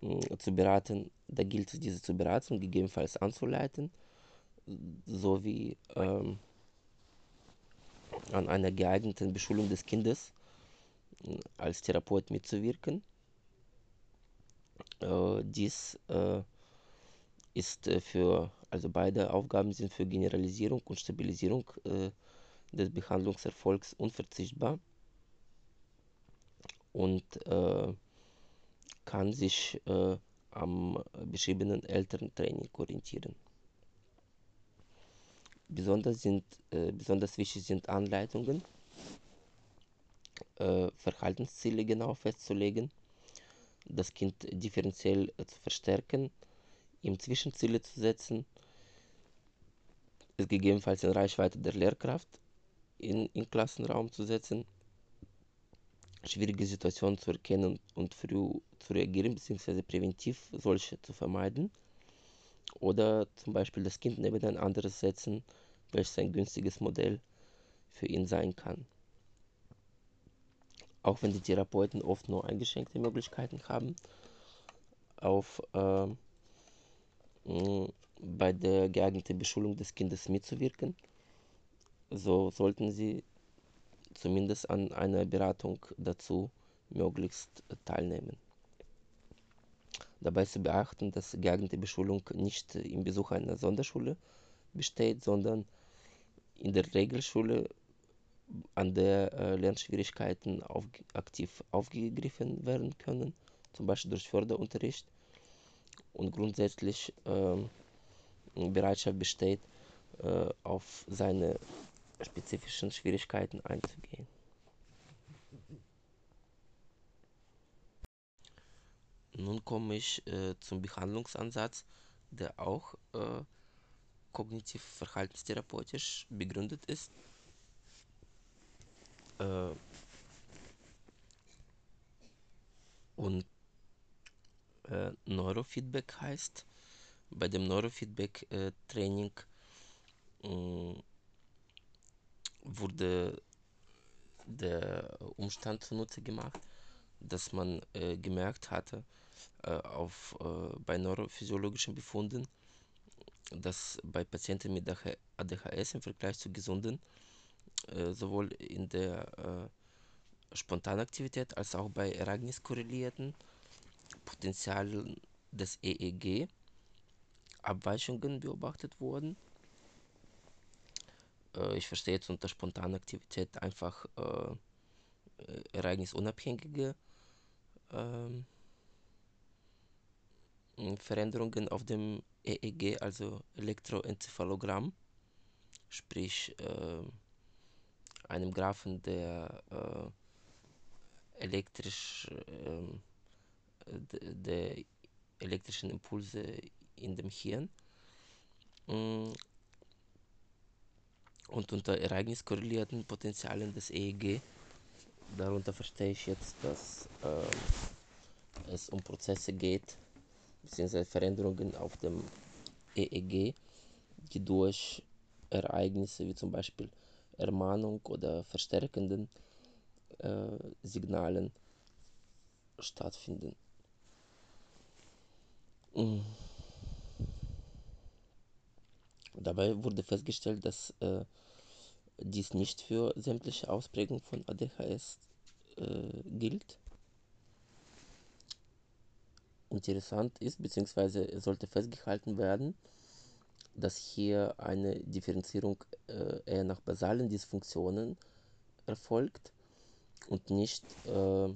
mh, zu beraten, da gilt es, diese zu beraten, gegebenenfalls anzuleiten, sowie ähm, an einer geeigneten Beschulung des Kindes äh, als Therapeut mitzuwirken. Äh, dies äh, ist äh, für, also beide Aufgaben sind für Generalisierung und Stabilisierung äh, des Behandlungserfolgs unverzichtbar und äh, kann sich am beschriebenen Elterntraining orientieren. Besonders, sind, äh, besonders wichtig sind Anleitungen, äh, Verhaltensziele genau festzulegen, das Kind differenziell äh, zu verstärken, ihm Zwischenziele zu setzen, es gegebenenfalls in Reichweite der Lehrkraft in, in Klassenraum zu setzen, schwierige Situationen zu erkennen und früh zu reagieren, beziehungsweise präventiv solche zu vermeiden. Oder zum Beispiel das Kind neben ein anderes setzen, welches ein günstiges Modell für ihn sein kann. Auch wenn die Therapeuten oft nur eingeschränkte Möglichkeiten haben, auf äh, bei der geeigneten Beschulung des Kindes mitzuwirken, so sollten Sie zumindest an einer Beratung dazu möglichst teilnehmen. Dabei zu beachten, dass geeignete Beschulung nicht im Besuch einer Sonderschule besteht, sondern in der Regelschule, an der äh, Lernschwierigkeiten auf, aktiv aufgegriffen werden können, zum Beispiel durch Förderunterricht und grundsätzlich äh, Bereitschaft besteht, äh, auf seine spezifischen Schwierigkeiten einzugehen. Nun komme ich äh, zum Behandlungsansatz, der auch äh, kognitiv verhaltenstherapeutisch begründet ist. Äh, und äh, Neurofeedback heißt, bei dem Neurofeedback-Training äh, wurde der Umstand zunutze gemacht, dass man äh, gemerkt hatte, äh, auf, äh, bei neurophysiologischen Befunden, dass bei Patienten mit ADHS im Vergleich zu gesunden äh, sowohl in der äh, Spontanaktivität als auch bei ereigniskorrelierten Potenzialen des EEG Abweichungen beobachtet wurden. Äh, ich verstehe jetzt unter spontaner Aktivität einfach äh, ereignisunabhängige ähm, Veränderungen auf dem EEG, also Elektroenzephalogramm, sprich äh, einem Graphen der äh, elektrisch äh, der elektrischen Impulse in dem Hirn. und unter ereigniskorrelierten Potentialen des EEG. Darunter verstehe ich jetzt, dass äh, es um Prozesse geht, beziehungsweise Veränderungen auf dem EEG, die durch Ereignisse wie zum Beispiel Ermahnung oder verstärkenden äh, Signalen stattfinden. Mm. Dabei wurde festgestellt, dass äh, dies nicht für sämtliche Ausprägungen von ADHS äh, gilt. Interessant ist, beziehungsweise sollte festgehalten werden, dass hier eine Differenzierung äh, eher nach basalen Dysfunktionen erfolgt und nicht äh,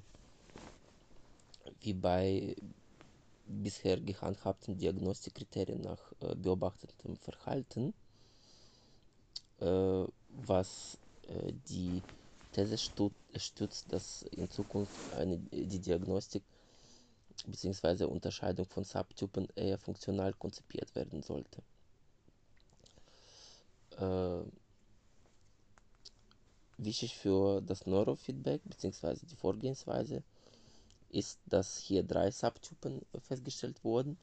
wie bei bisher gehandhabten Diagnostikkriterien nach äh, beobachtetem Verhalten, äh, was äh, die These stützt, dass in Zukunft eine, die Diagnostik bzw. Unterscheidung von Subtypen eher funktional konzipiert werden sollte. Äh, wichtig für das Neurofeedback bzw. die Vorgehensweise ist, dass hier drei Subtypen festgestellt wurden.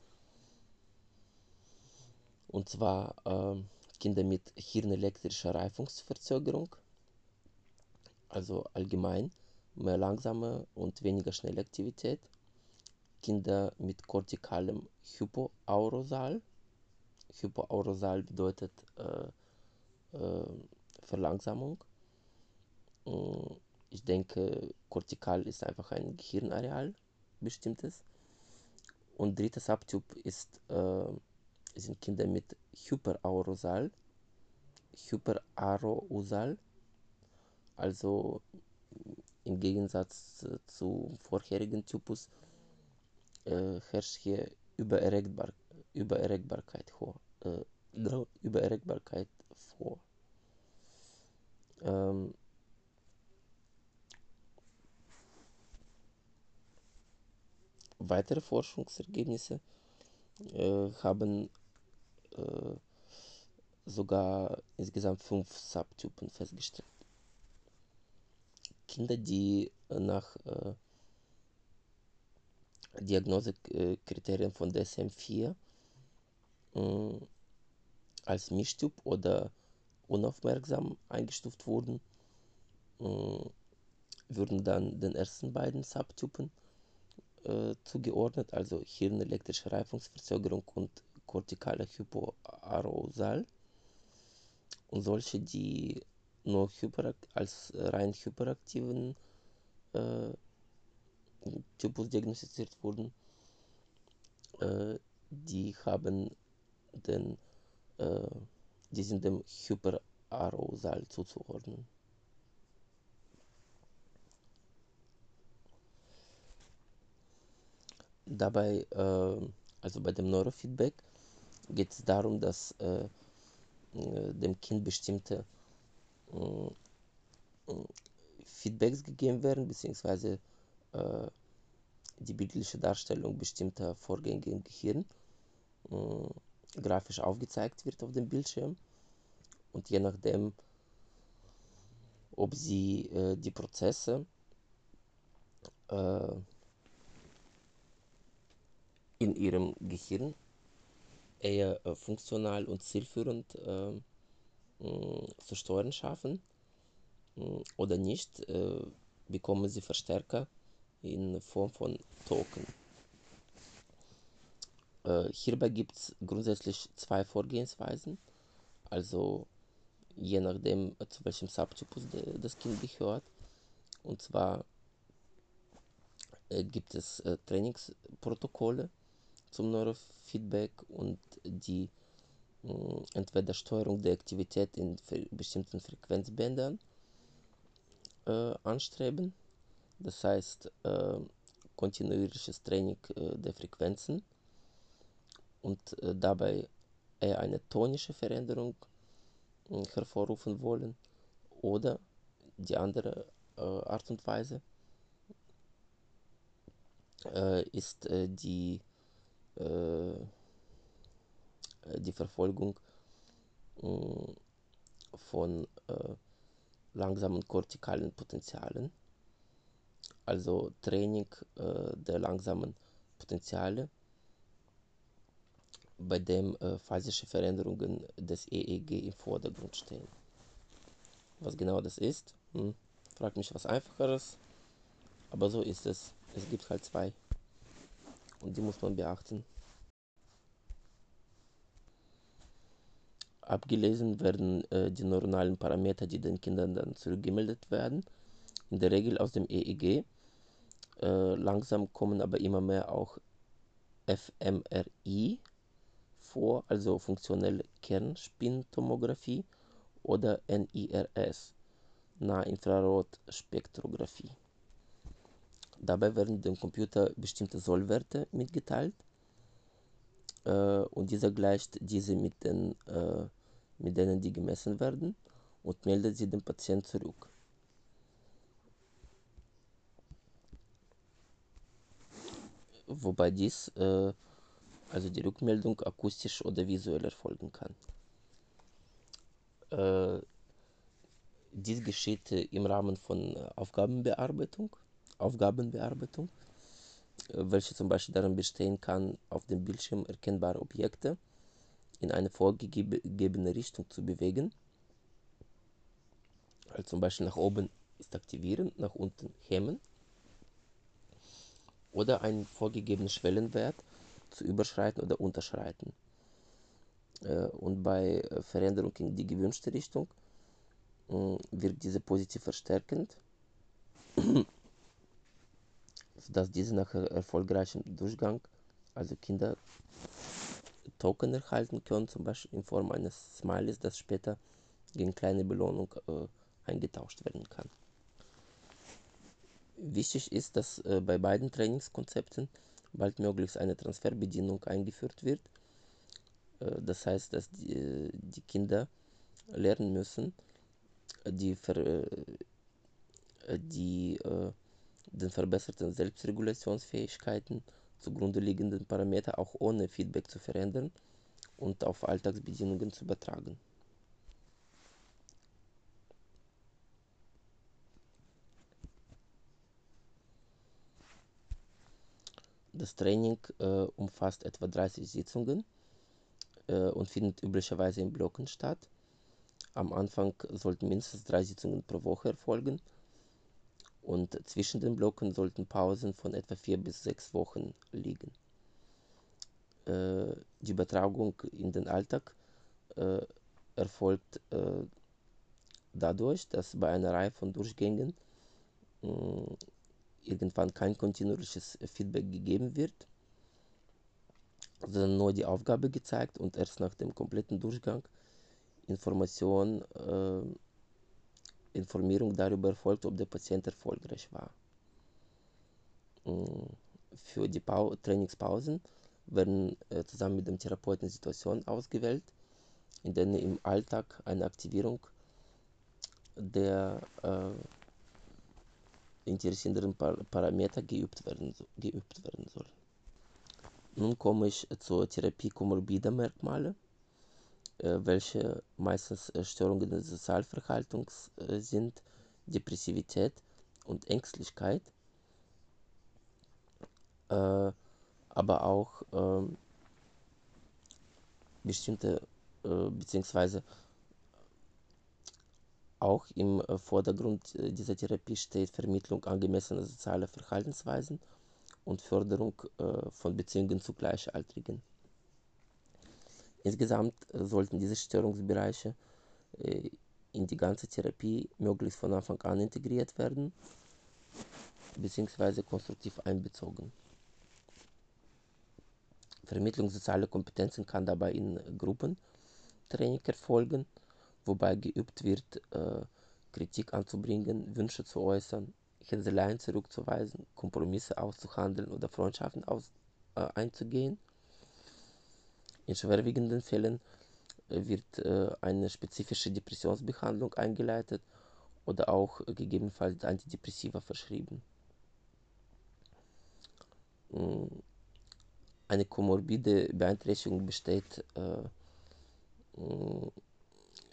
Und zwar äh, Kinder mit hirnelektrischer Reifungsverzögerung, also allgemein mehr langsame und weniger schnelle Aktivität. Kinder mit kortikalem Hypoaurosal. Hypoaurosal bedeutet äh, äh, Verlangsamung. Mm, ich denke, kortikal ist einfach ein Gehirnareal, bestimmtes. Und dritter Subtyp ist, äh, sind Kinder mit Hyperaurosal. Hyperarousal, also im Gegensatz zum vorherigen Typus äh, herrscht hier Übererregbar, Übererregbarkeit vor. Äh, Übererregbarkeit vor. Ähm, Weitere Forschungsergebnisse äh, haben äh, sogar insgesamt fünf Subtypen festgestellt. Kinder, die nach äh, Diagnosekriterien von DSM-4 äh, als Mischtyp oder unaufmerksam eingestuft wurden, äh, würden dann den ersten beiden Subtypen äh, zugeordnet, also hirnelektrische Reifungsverzögerung und kortikale Hypoarousal. Und solche, die nur als rein hyperaktiven äh, Typus diagnostiziert wurden, äh, die haben den, äh, die sind dem Hyperarousal zuzuordnen. Dabei, äh, also bei dem Neurofeedback, geht es darum, dass äh, äh, dem Kind bestimmte Feedbacks gegeben werden, beziehungsweise die bildliche Darstellung bestimmter Vorgänge im Gehirn grafisch aufgezeigt wird auf dem Bildschirm. Und je nachdem, ob sie äh, die Prozesse äh, in ihrem Gehirn eher äh, funktional und zielführend äh, zu steuern schaffen oder nicht, äh, bekommen sie Verstärker in Form von Token. Äh, hierbei gibt es grundsätzlich zwei Vorgehensweisen, also je nachdem, äh, zu welchem Subtypus das Kind gehört. Und zwar äh, gibt es äh, Trainingsprotokolle, zum Neurofeedback und die mh, mm, entweder Steuerung der Aktivität in bestimmten Frequenzbändern äh, anstreben, das heißt äh, kontinuierliches Training äh, der Frequenzen und äh, dabei eher eine tonische Veränderung äh, hervorrufen wollen oder die andere äh, Art und Weise ist die die Verfolgung äh, von äh, langsamen kortikalen Potentialen, also Training äh, der langsamen Potentiale, bei dem äh, phasische Veränderungen des EEG im Vordergrund stehen. Was genau das ist, hm, fragt mich was Einfacheres, aber so ist es. Es gibt halt zwei und die muss man beachten. Abgelesen werden äh, die neuronalen Parameter, die den Kindern dann zurückgemeldet werden, in der Regel aus dem EEG. Äh, langsam kommen aber immer mehr auch fMRI vor, also funktionelle Kernspintomographie oder NIRS, Nahinfrarotspektrographie. Dabei werden dem Computer bestimmte Sollwerte mitgeteilt äh, und dieser gleicht diese mit, den, äh, mit denen, die gemessen werden und meldet sie dem Patienten zurück. Wobei dies, äh, also die Rückmeldung, akustisch oder visuell erfolgen kann. Äh, dies geschieht im Rahmen von Aufgabenbearbeitung, Aufgabenbearbeitung welche zum Beispiel darin bestehen kann, auf dem Bildschirm erkennbare Objekte in eine vorgegebene Richtung zu bewegen. Also zum Beispiel nach oben ist aktivieren, nach unten hemmen. Oder einen vorgegebenen Schwellenwert zu überschreiten oder unterschreiten. Äh, und bei Veränderung in die gewünschte Richtung äh, wirkt diese positiv verstärkend sodass diese nach erfolgreichem Durchgang, also Kinder, Token erhalten können, zum Beispiel in Form eines Smileys, das später gegen kleine Belohnung äh, eingetauscht werden kann. Wichtig ist, dass äh, bei beiden Trainingskonzepten baldmöglichst eine Transferbedienung eingeführt wird. Äh, das heißt, dass die, äh, die, Kinder lernen müssen, die, Ver, äh, die äh, den verbesserten Selbstregulationsfähigkeiten zugrunde liegenden Parameter auch ohne Feedback zu verändern und auf Alltagsbedingungen zu übertragen. Das Training äh, umfasst etwa 30 Sitzungen äh, und findet üblicherweise in Blocken statt. Am Anfang sollten mindestens drei Sitzungen pro Woche erfolgen und zwischen den Blocken sollten Pausen von etwa vier bis sechs Wochen liegen. Äh, die Übertragung in den Alltag äh, erfolgt äh, dadurch, dass bei einer Reihe von Durchgängen mh, irgendwann kein kontinuierliches Feedback gegeben wird, sondern nur die Aufgabe gezeigt und erst nach dem kompletten Durchgang Information äh, Informierung darüber erfolgt, ob der Patient erfolgreich war. Mm, für die Pau Trainingspausen werden äh, zusammen mit dem Therapeuten Situationen ausgewählt, in denen im Alltag eine Aktivierung der äh, interessierenden Par Parameter geübt werden, geübt werden soll. Nun komme ich zur Therapie komorbider Merkmale. Äh, welche meistens äh, Störungen des Sozialverhaltens äh, sind, Depressivität und Ängstlichkeit, aber auch ähm, bestimmte beziehungsweise auch im Vordergrund dieser Therapie steht Vermittlung angemessener sozialer Verhaltensweisen und Förderung von Beziehungen zu Gleichaltrigen. Insgesamt äh, sollten diese Störungsbereiche äh, in die ganze Therapie möglichst von Anfang an integriert werden bzw. konstruktiv einbezogen. Vermittlung sozialer Kompetenzen kann dabei in Gruppentraining erfolgen, wobei geübt wird, äh, Kritik anzubringen, Wünsche zu äußern, Hänseleien zurückzuweisen, Kompromisse auszuhandeln oder Freundschaften aus, äh, einzugehen in schwerwiegenden Fällen äh, wird äh, eine spezifische Depressionsbehandlung eingeleitet oder auch gegebenenfalls Antidepressiva verschrieben. Mm, eine komorbide Beeinträchtigung besteht äh, mm,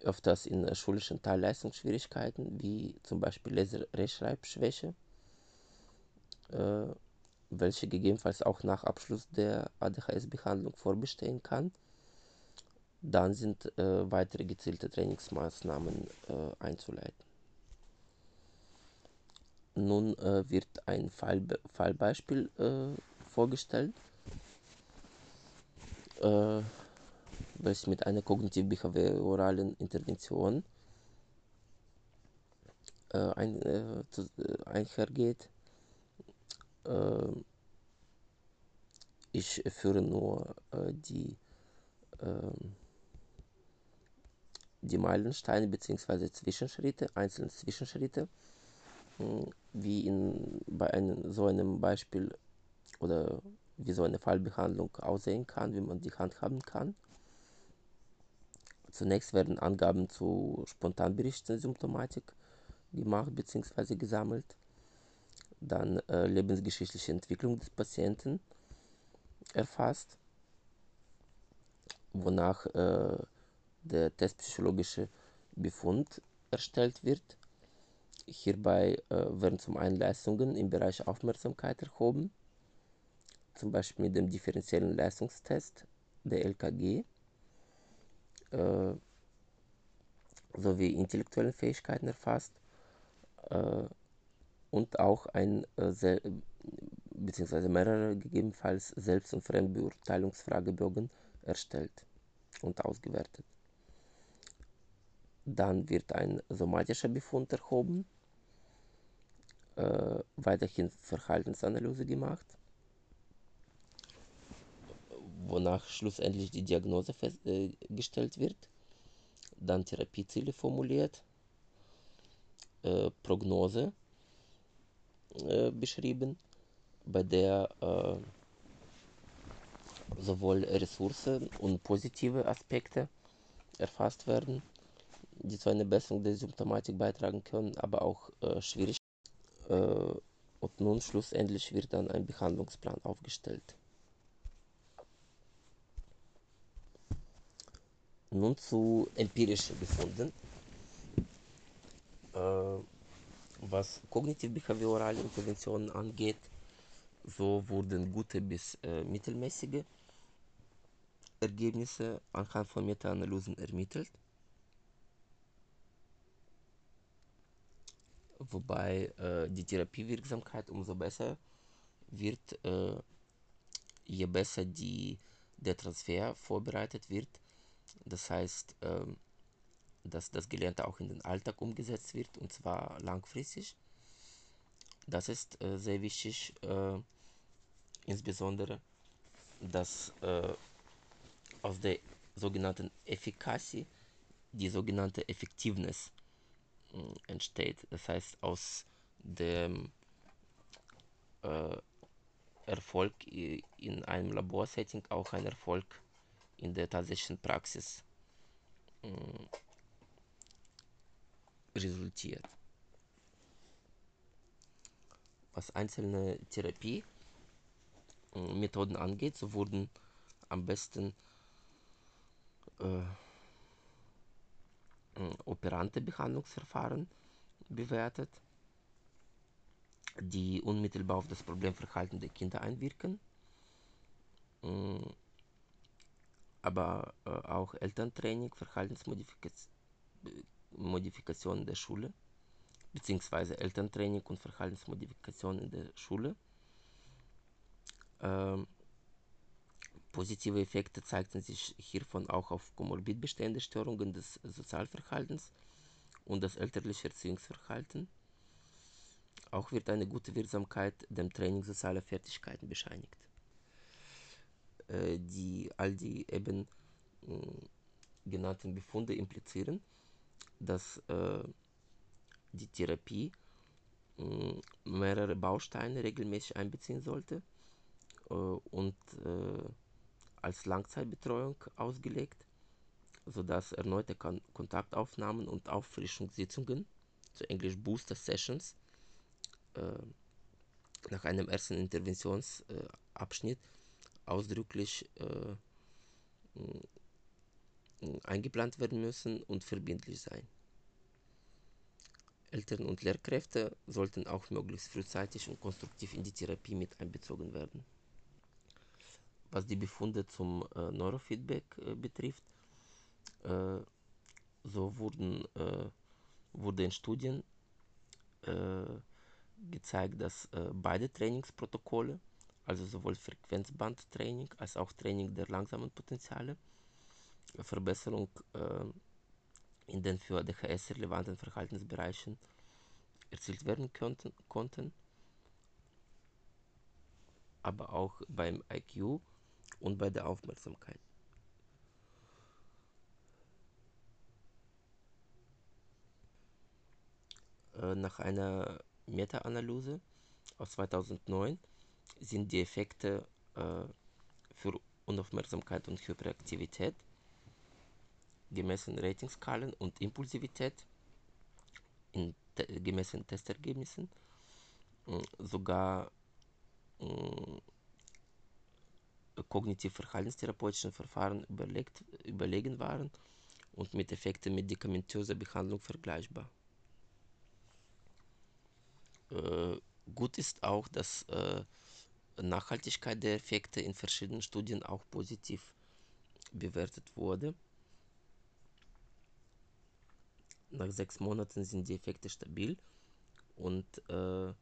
öfters in schulischen Teilleistungsschwierigkeiten, wie zum Beispiel Leserechtschreibschwäche, äh, welche gegebenenfalls auch nach Abschluss der ADHS-Behandlung vorbestehen kann. Dann sind äh, weitere gezielte Trainingsmaßnahmen äh, einzuleiten. Nun äh, wird ein Fallbe Fallbeispiel äh, vorgestellt, äh, welches mit einer kognitiv-behavioralen Intervention äh, ein, zu, einhergeht. Ich führe nur die ähm, die Meilensteine bzw. Zwischenschritte, einzelne Zwischenschritte, hm, wie in, bei einem, so einem Beispiel oder wie so eine Fallbehandlung aussehen kann, wie man die handhaben kann. Zunächst werden Angaben zu spontanberichtender Symptomatik gemacht bzw. gesammelt. Dann äh, lebensgeschichtliche Entwicklung des Patienten erfasst, wonach äh, der testpsychologische Befund erstellt wird. Hierbei äh, werden zum einen Leistungen im Bereich Aufmerksamkeit erhoben, zum Beispiel mit dem differenziellen Leistungstest der LKG äh, sowie intellektuellen Fähigkeiten erfasst äh, und auch ein äh, bzw. mehrere gegebenenfalls Selbst- und Fremdbeurteilungsfragebögen erstellt und ausgewertet. Dann wird ein somatischer Befund erhoben, äh, weiterhin Verhaltensanalyse gemacht, wonach schlussendlich die Diagnose festgestellt äh, wird, dann Therapieziele formuliert, äh, Prognose äh, beschrieben, bei der äh, sowohl Ressourcen und positive Aspekte erfasst werden die zu einer Besserung der Symptomatik beitragen können, aber auch äh, schwierig. Äh, und nun schlussendlich wird dann ein Behandlungsplan aufgestellt. Nun zu empirischen Befunden. Äh, was kognitiv-behaviorale Interventionen angeht, so wurden gute bis äh, mittelmäßige Ergebnisse anhand von Meta-Analysen ermittelt. wobei äh, die Therapiewirksamkeit umso besser wird, äh, je besser die, der Transfer vorbereitet wird. Das heißt, dass das Gelernte auch in den Alltag umgesetzt wird und zwar langfristig. Das ist äh, sehr wichtig, äh, insbesondere, dass äh, aus der sogenannten Efficacy die sogenannte Effectiveness entsteht. Das heißt, aus dem äh, Erfolg in einem Laborsetting auch ein Erfolg in der tatsächlichen Praxis äh, resultiert. Was einzelne Therapiemethoden angeht, so wurden am besten äh, operante Behandlungsverfahren bewertet, die unmittelbar auf das Problemverhalten der Kinder einwirken, aber äh, auch Elterntraining, Verhaltensmodifikation der Schule, beziehungsweise Elterntraining und Verhaltensmodifikation in der Schule. Ähm, Positive Effekte zeigten sich hiervon auch auf komorbid bestehende Störungen des Sozialverhaltens und das elterliche Erziehungsverhalten. Auch wird eine gute Wirksamkeit dem Training sozialer Fertigkeiten bescheinigt. Äh, die, all die eben äh, genannten Befunde implizieren, dass äh, die Therapie äh, mehrere Bausteine regelmäßig einbeziehen sollte äh, und äh, als Langzeitbetreuung ausgelegt, sodass erneute Kon Kontaktaufnahmen und Auffrischungssitzungen, zu Englisch Booster Sessions, äh, nach einem ersten Interventionsabschnitt äh, ausdrücklich äh, eingeplant werden müssen und verbindlich sein. Eltern und Lehrkräfte sollten auch möglichst frühzeitig und konstruktiv in die Therapie mit einbezogen werden. Was die Befunde zum äh, Neurofeedback äh, betrifft, äh, so wurden, äh, wurde in Studien äh, gezeigt, dass äh, beide Trainingsprotokolle, also sowohl Frequenzbandtraining als auch Training der langsamen Potenziale, Verbesserung in den für DHS relevanten Verhaltensbereichen erzielt werden könnten, konnten, aber auch beim IQ und bei der Aufmerksamkeit. Äh, nach einer Meta-Analyse aus 2009 sind die Effekte äh, für Unaufmerksamkeit und Hyperaktivität gemessen Ratingskalen und Impulsivität in te gemessen Testergebnissen äh, sogar äh, kognitiv-verhaltenstherapeutischen Verfahren überlegt, überlegen waren und mit Effekten medikamentöser Behandlung vergleichbar. Äh, gut ist auch, dass äh, Nachhaltigkeit der Effekte in verschiedenen Studien auch positiv bewertet wurde. Nach sechs Monaten sind die Effekte stabil und äh,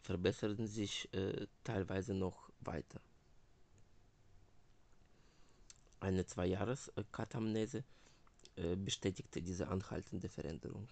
verbessern sich äh, teilweise noch weiter. Eine Zwei-Jahres-Katamnese äh, bestätigte diese anhaltende Veränderung.